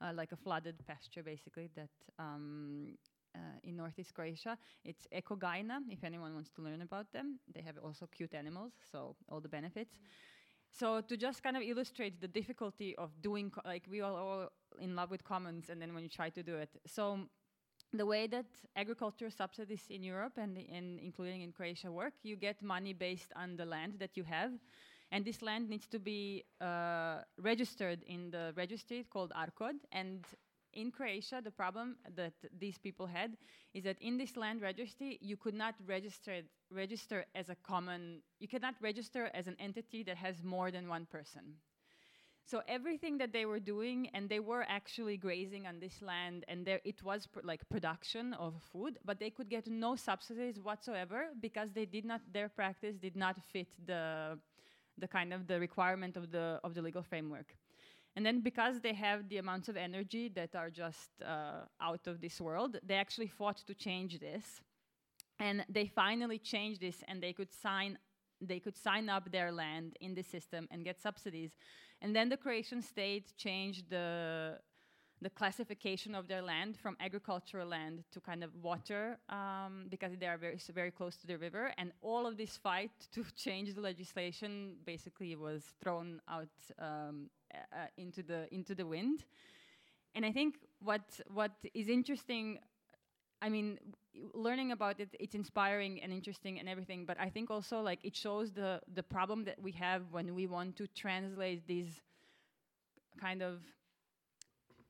uh, like a flooded pasture, basically, that um, uh, in northeast Croatia. It's Ekogajna, if anyone wants to learn about them. They have also cute animals, so all the benefits. So to just kind of illustrate the difficulty of doing, like we are all in love with commons, and then when you try to do it, so the way that agriculture subsidies in Europe and in, including in Croatia work, you get money based on the land that you have, and this land needs to be uh, registered in the registry called ARKOD. And in Croatia, the problem that these people had is that in this land registry, you could not register register as a common. You cannot register as an entity that has more than one person. So everything that they were doing, and they were actually grazing on this land, and there it was pr- like production of food, but they could get no subsidies whatsoever because they did not. Their practice did not fit the the kind of the requirement of the of the legal framework. And then because they have the amounts of energy that are just uh, out of this world, they actually fought to change this. And they finally changed this and they could sign they could sign up their land in the system and get subsidies. And then the Croatian state changed the the classification of their land from agricultural land to kind of water um, because they are very very close to the river. And all of this fight to change the legislation basically was thrown out um, uh, into the into the wind. And I think what what is interesting I mean, learning about it, it's inspiring and interesting and everything. But I think also like it shows the the problem that we have when we want to translate these kind of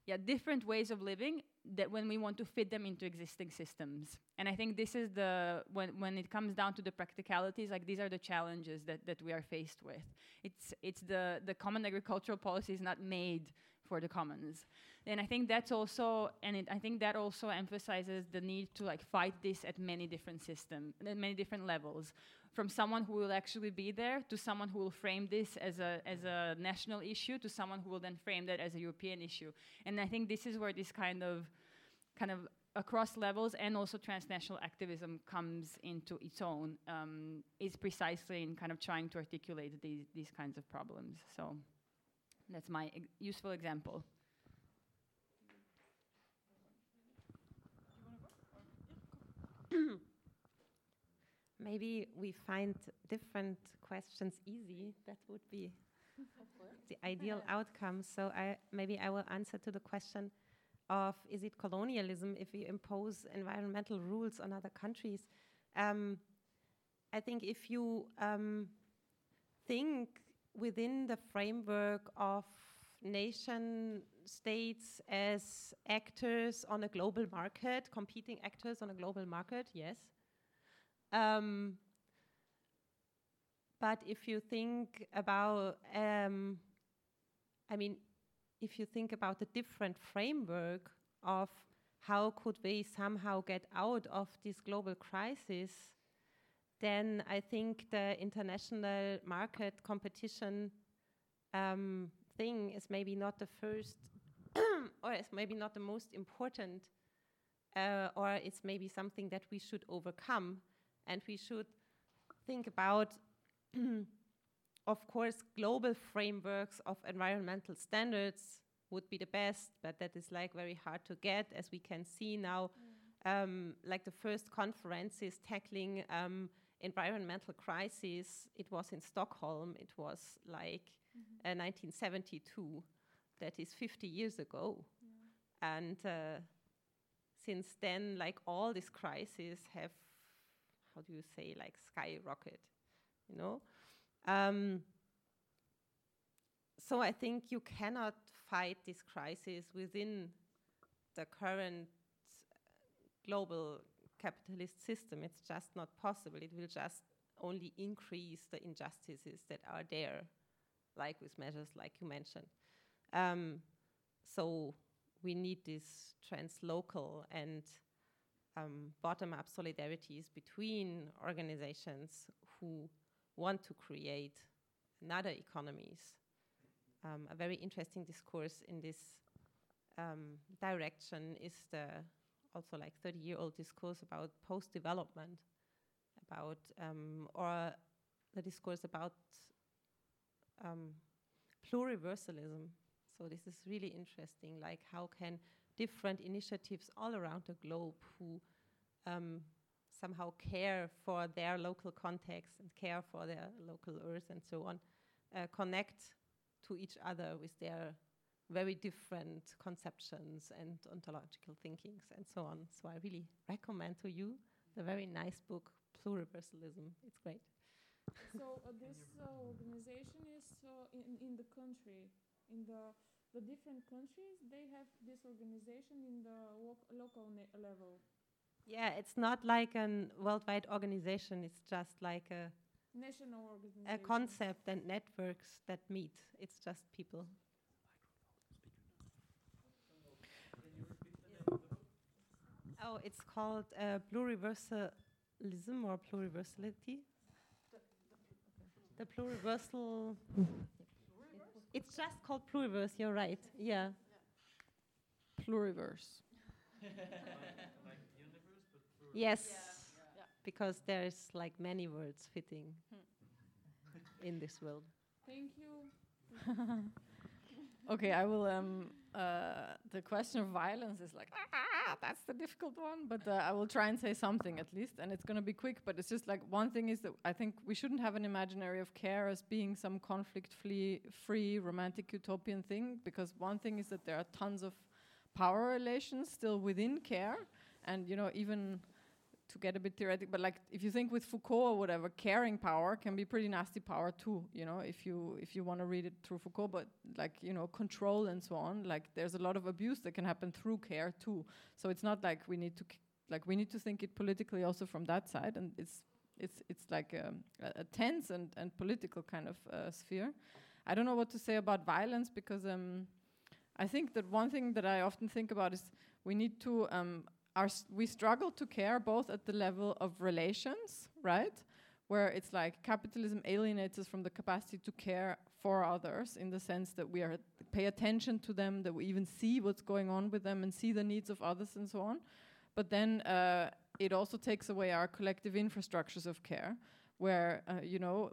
yeah different ways of living that when we want to fit them into existing systems. And I think this is the when when it comes down to the practicalities, like these are the challenges that that we are faced with. It's it's the the common agricultural policy is not made for the commons and I think that's also, and it, I think that also emphasizes the need to like fight this at many different systems, at many different levels, from someone who will actually be there to someone who will frame this as a as a national issue to someone who will then frame that as a European issue. And I think this is where this kind of kind of across levels and also transnational activism comes into its own um, is precisely in kind of trying to articulate these these kinds of problems. So that's my useful example. Maybe we find different questions easy. That would be the ideal outcome. So I maybe I will answer to the question of is it colonialism if we impose environmental rules on other countries? Um, I think if you um, think within the framework of nation states as actors on a global market, competing actors on a global market, yes. Um, but if you think about, um, I mean, if you think about the different framework of how could we somehow get out of this global crisis, then I think the international market competition um, thing is maybe not the first, or it's maybe not the most important, uh, or it's maybe something that we should overcome, and we should think about, of course, global frameworks of environmental standards would be the best, but that is like very hard to get, as we can see now. Um, like the first conferences tackling um, environmental crisis, it was in Stockholm. It was like uh, 1972. That is 50 years ago, and uh, since then, like all these crises have, how do you say, like skyrocket, you know. Um, so I think you cannot fight this crisis within the current global capitalist system. It's just not possible. It will just only increase the injustices that are there. like with measures like you mentioned. Um, so we need these translocal and um, bottom-up solidarities between organizations who want to create another economies. Um, a very interesting discourse in this um, direction is the also like 30 year old discourse about post development, about um, or the discourse about um, pluriversalism. So this is really interesting. Like how can different initiatives all around the globe who um, somehow care for their local context and care for their local earth and so on, uh, connect to each other with their very different conceptions and ontological thinkings and so on. So I really recommend to you the very nice book, Pluriversalism. It's great. so uh, this uh, organization is uh, in, in the country, in the the different countries, they have this organization in the local level. Yeah, it's not like a worldwide organization. It's just like a national organization. A concept and networks that meet. It's just people. Oh, it's called uh, pluriversalism or pluriversality. The pluriversal. It's just called pluriverse. You're right. Yeah. Pluriverse. yes, yeah. because there's like many words fitting hmm. in this world. Thank you. okay, I will. Um, uh, the question of violence is like ah, that's the difficult one, but uh, I will try and say something at least, and it's going to be quick. But it's just like one thing is that I think we shouldn't have an imaginary of care as being some conflict-free, romantic utopian thing, because one thing is that there are tons of power relations still within care, and you know even to get a bit theoretic, but like if you think with Foucault or whatever, caring power can be pretty nasty power too. You know, if you if you want to read it through Foucault, but like you know, control and so on. Like there's a lot of abuse that can happen through care too. So it's not like we need to like we need to think it politically also from that side, and it's it's it's like um, a, a, tense and and political kind of uh, sphere. I don't know what to say about violence because um, I think that one thing that I often think about is we need to um, our we struggle to care both at the level of relations, right? Where it's like capitalism alienates us from the capacity to care for others in the sense that we are pay attention to them, that we even see what's going on with them and see the needs of others and so on. But then uh, it also takes away our collective infrastructures of care, where uh, you know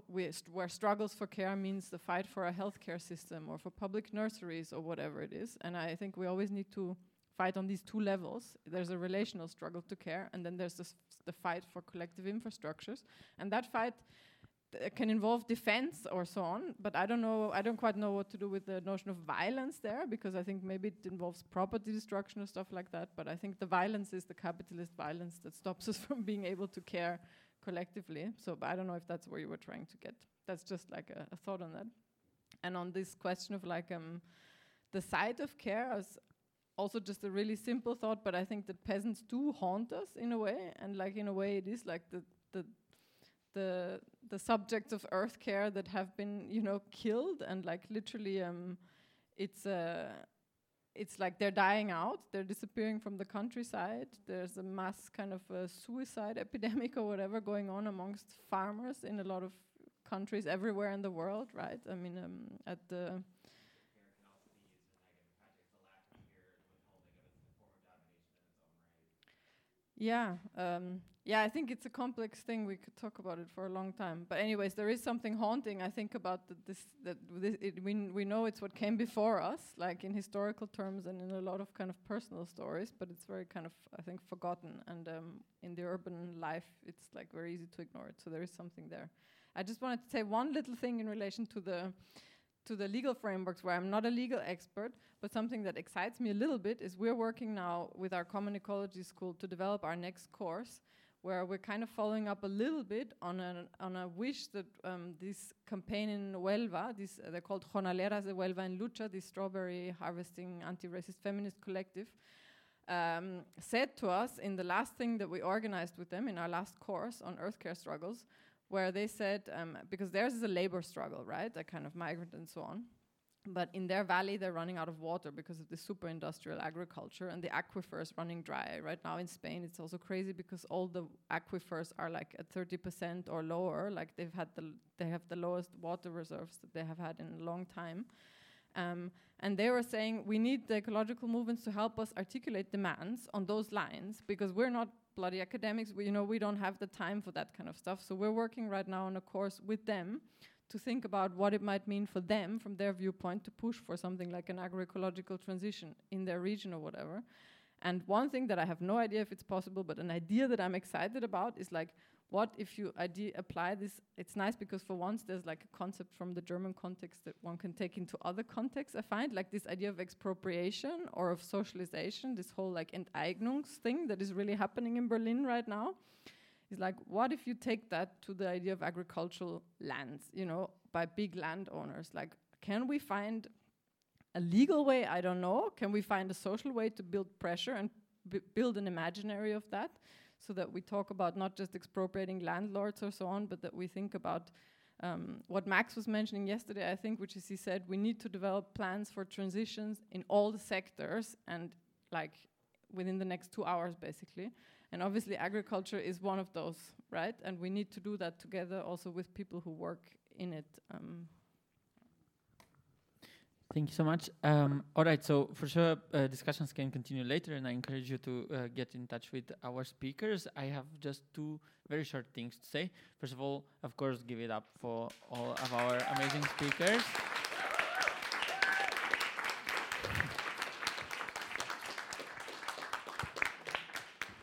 where struggles for care means the fight for a healthcare system or for public nurseries or whatever it is. And I think we always need to fight on these two levels. There's a relational struggle to care, and then there's the fight for collective infrastructures. And that fight uh, can involve defense or so on, but I don't know, I don't quite know what to do with the notion of violence there, because I think maybe it involves property destruction or stuff like that, but I think the violence is the capitalist violence that stops us from being able to care collectively. So I don't know if that's where you were trying to get. That's just like a, a thought on that. And on this question of like um, the site of care, as also just a really simple thought, but I think that peasants do haunt us in a way, and like in a way it is like the the the the subjects of earth care that have been you know killed and like literally um it's uh it's like they're dying out they're disappearing from the countryside there's a mass kind of a suicide epidemic or whatever going on amongst farmers in a lot of countries everywhere in the world right? I mean um, at the Yeah, um, yeah. I think it's a complex thing. We could talk about it for a long time. But anyways, there is something haunting. I think about the, this. That this, it, we we know it's what came before us, like in historical terms and in a lot of kind of personal stories. But it's very kind of I think forgotten. And um, in the urban life, it's like very easy to ignore it. So there is something there. I just wanted to say one little thing in relation to the to the legal frameworks where I'm not a legal expert, but something that excites me a little bit is we're working now with our Common Ecology School to develop our next course where we're kind of following up a little bit on a, on a wish that um, this campaign in Huelva, this, uh, they're called Jornaleras de Huelva en Lucha, this strawberry harvesting anti-racist feminist collective, um, said to us in the last thing that we organized with them in our last course on earth care struggles, where they said um, because theirs is a labor struggle, right? A kind of migrant and so on. But in their valley, they're running out of water because of the super industrial agriculture and the aquifers running dry. Right now in Spain, it's also crazy because all the aquifers are like at 30% or lower. Like they've had the they have the lowest water reserves that they have had in a long time. Um, and they were saying we need the ecological movements to help us articulate demands on those lines because we're not bloody academics. We, you know, we don't have the time for that kind of stuff. So we're working right now on a course with them to think about what it might mean for them from their viewpoint to push for something like an agroecological transition in their region or whatever. And one thing that I have no idea if it's possible, but an idea that I'm excited about is like, what if you apply this? It's nice because for once there's like a concept from the German context that one can take into other contexts. I find like this idea of expropriation or of socialization, this whole like Enteignungs thing that is really happening in Berlin right now is like, what if you take that to the idea of agricultural lands, you know, by big landowners? Like, can we find a legal way? I don't know. Can we find a social way to build pressure and build an imaginary of that? So that we talk about not just expropriating landlords or so on, but that we think about um, what Max was mentioning yesterday, I think, which is he said we need to develop plans for transitions in all the sectors and like within the next two hours, basically. And obviously, agriculture is one of those, right? And we need to do that together also with people who work in it. Um. Thank you so much. Um, all right, so for sure, uh, discussions can continue later, and I encourage you to uh, get in touch with our speakers. I have just two very short things to say. First of all, of course, give it up for all of our amazing speakers.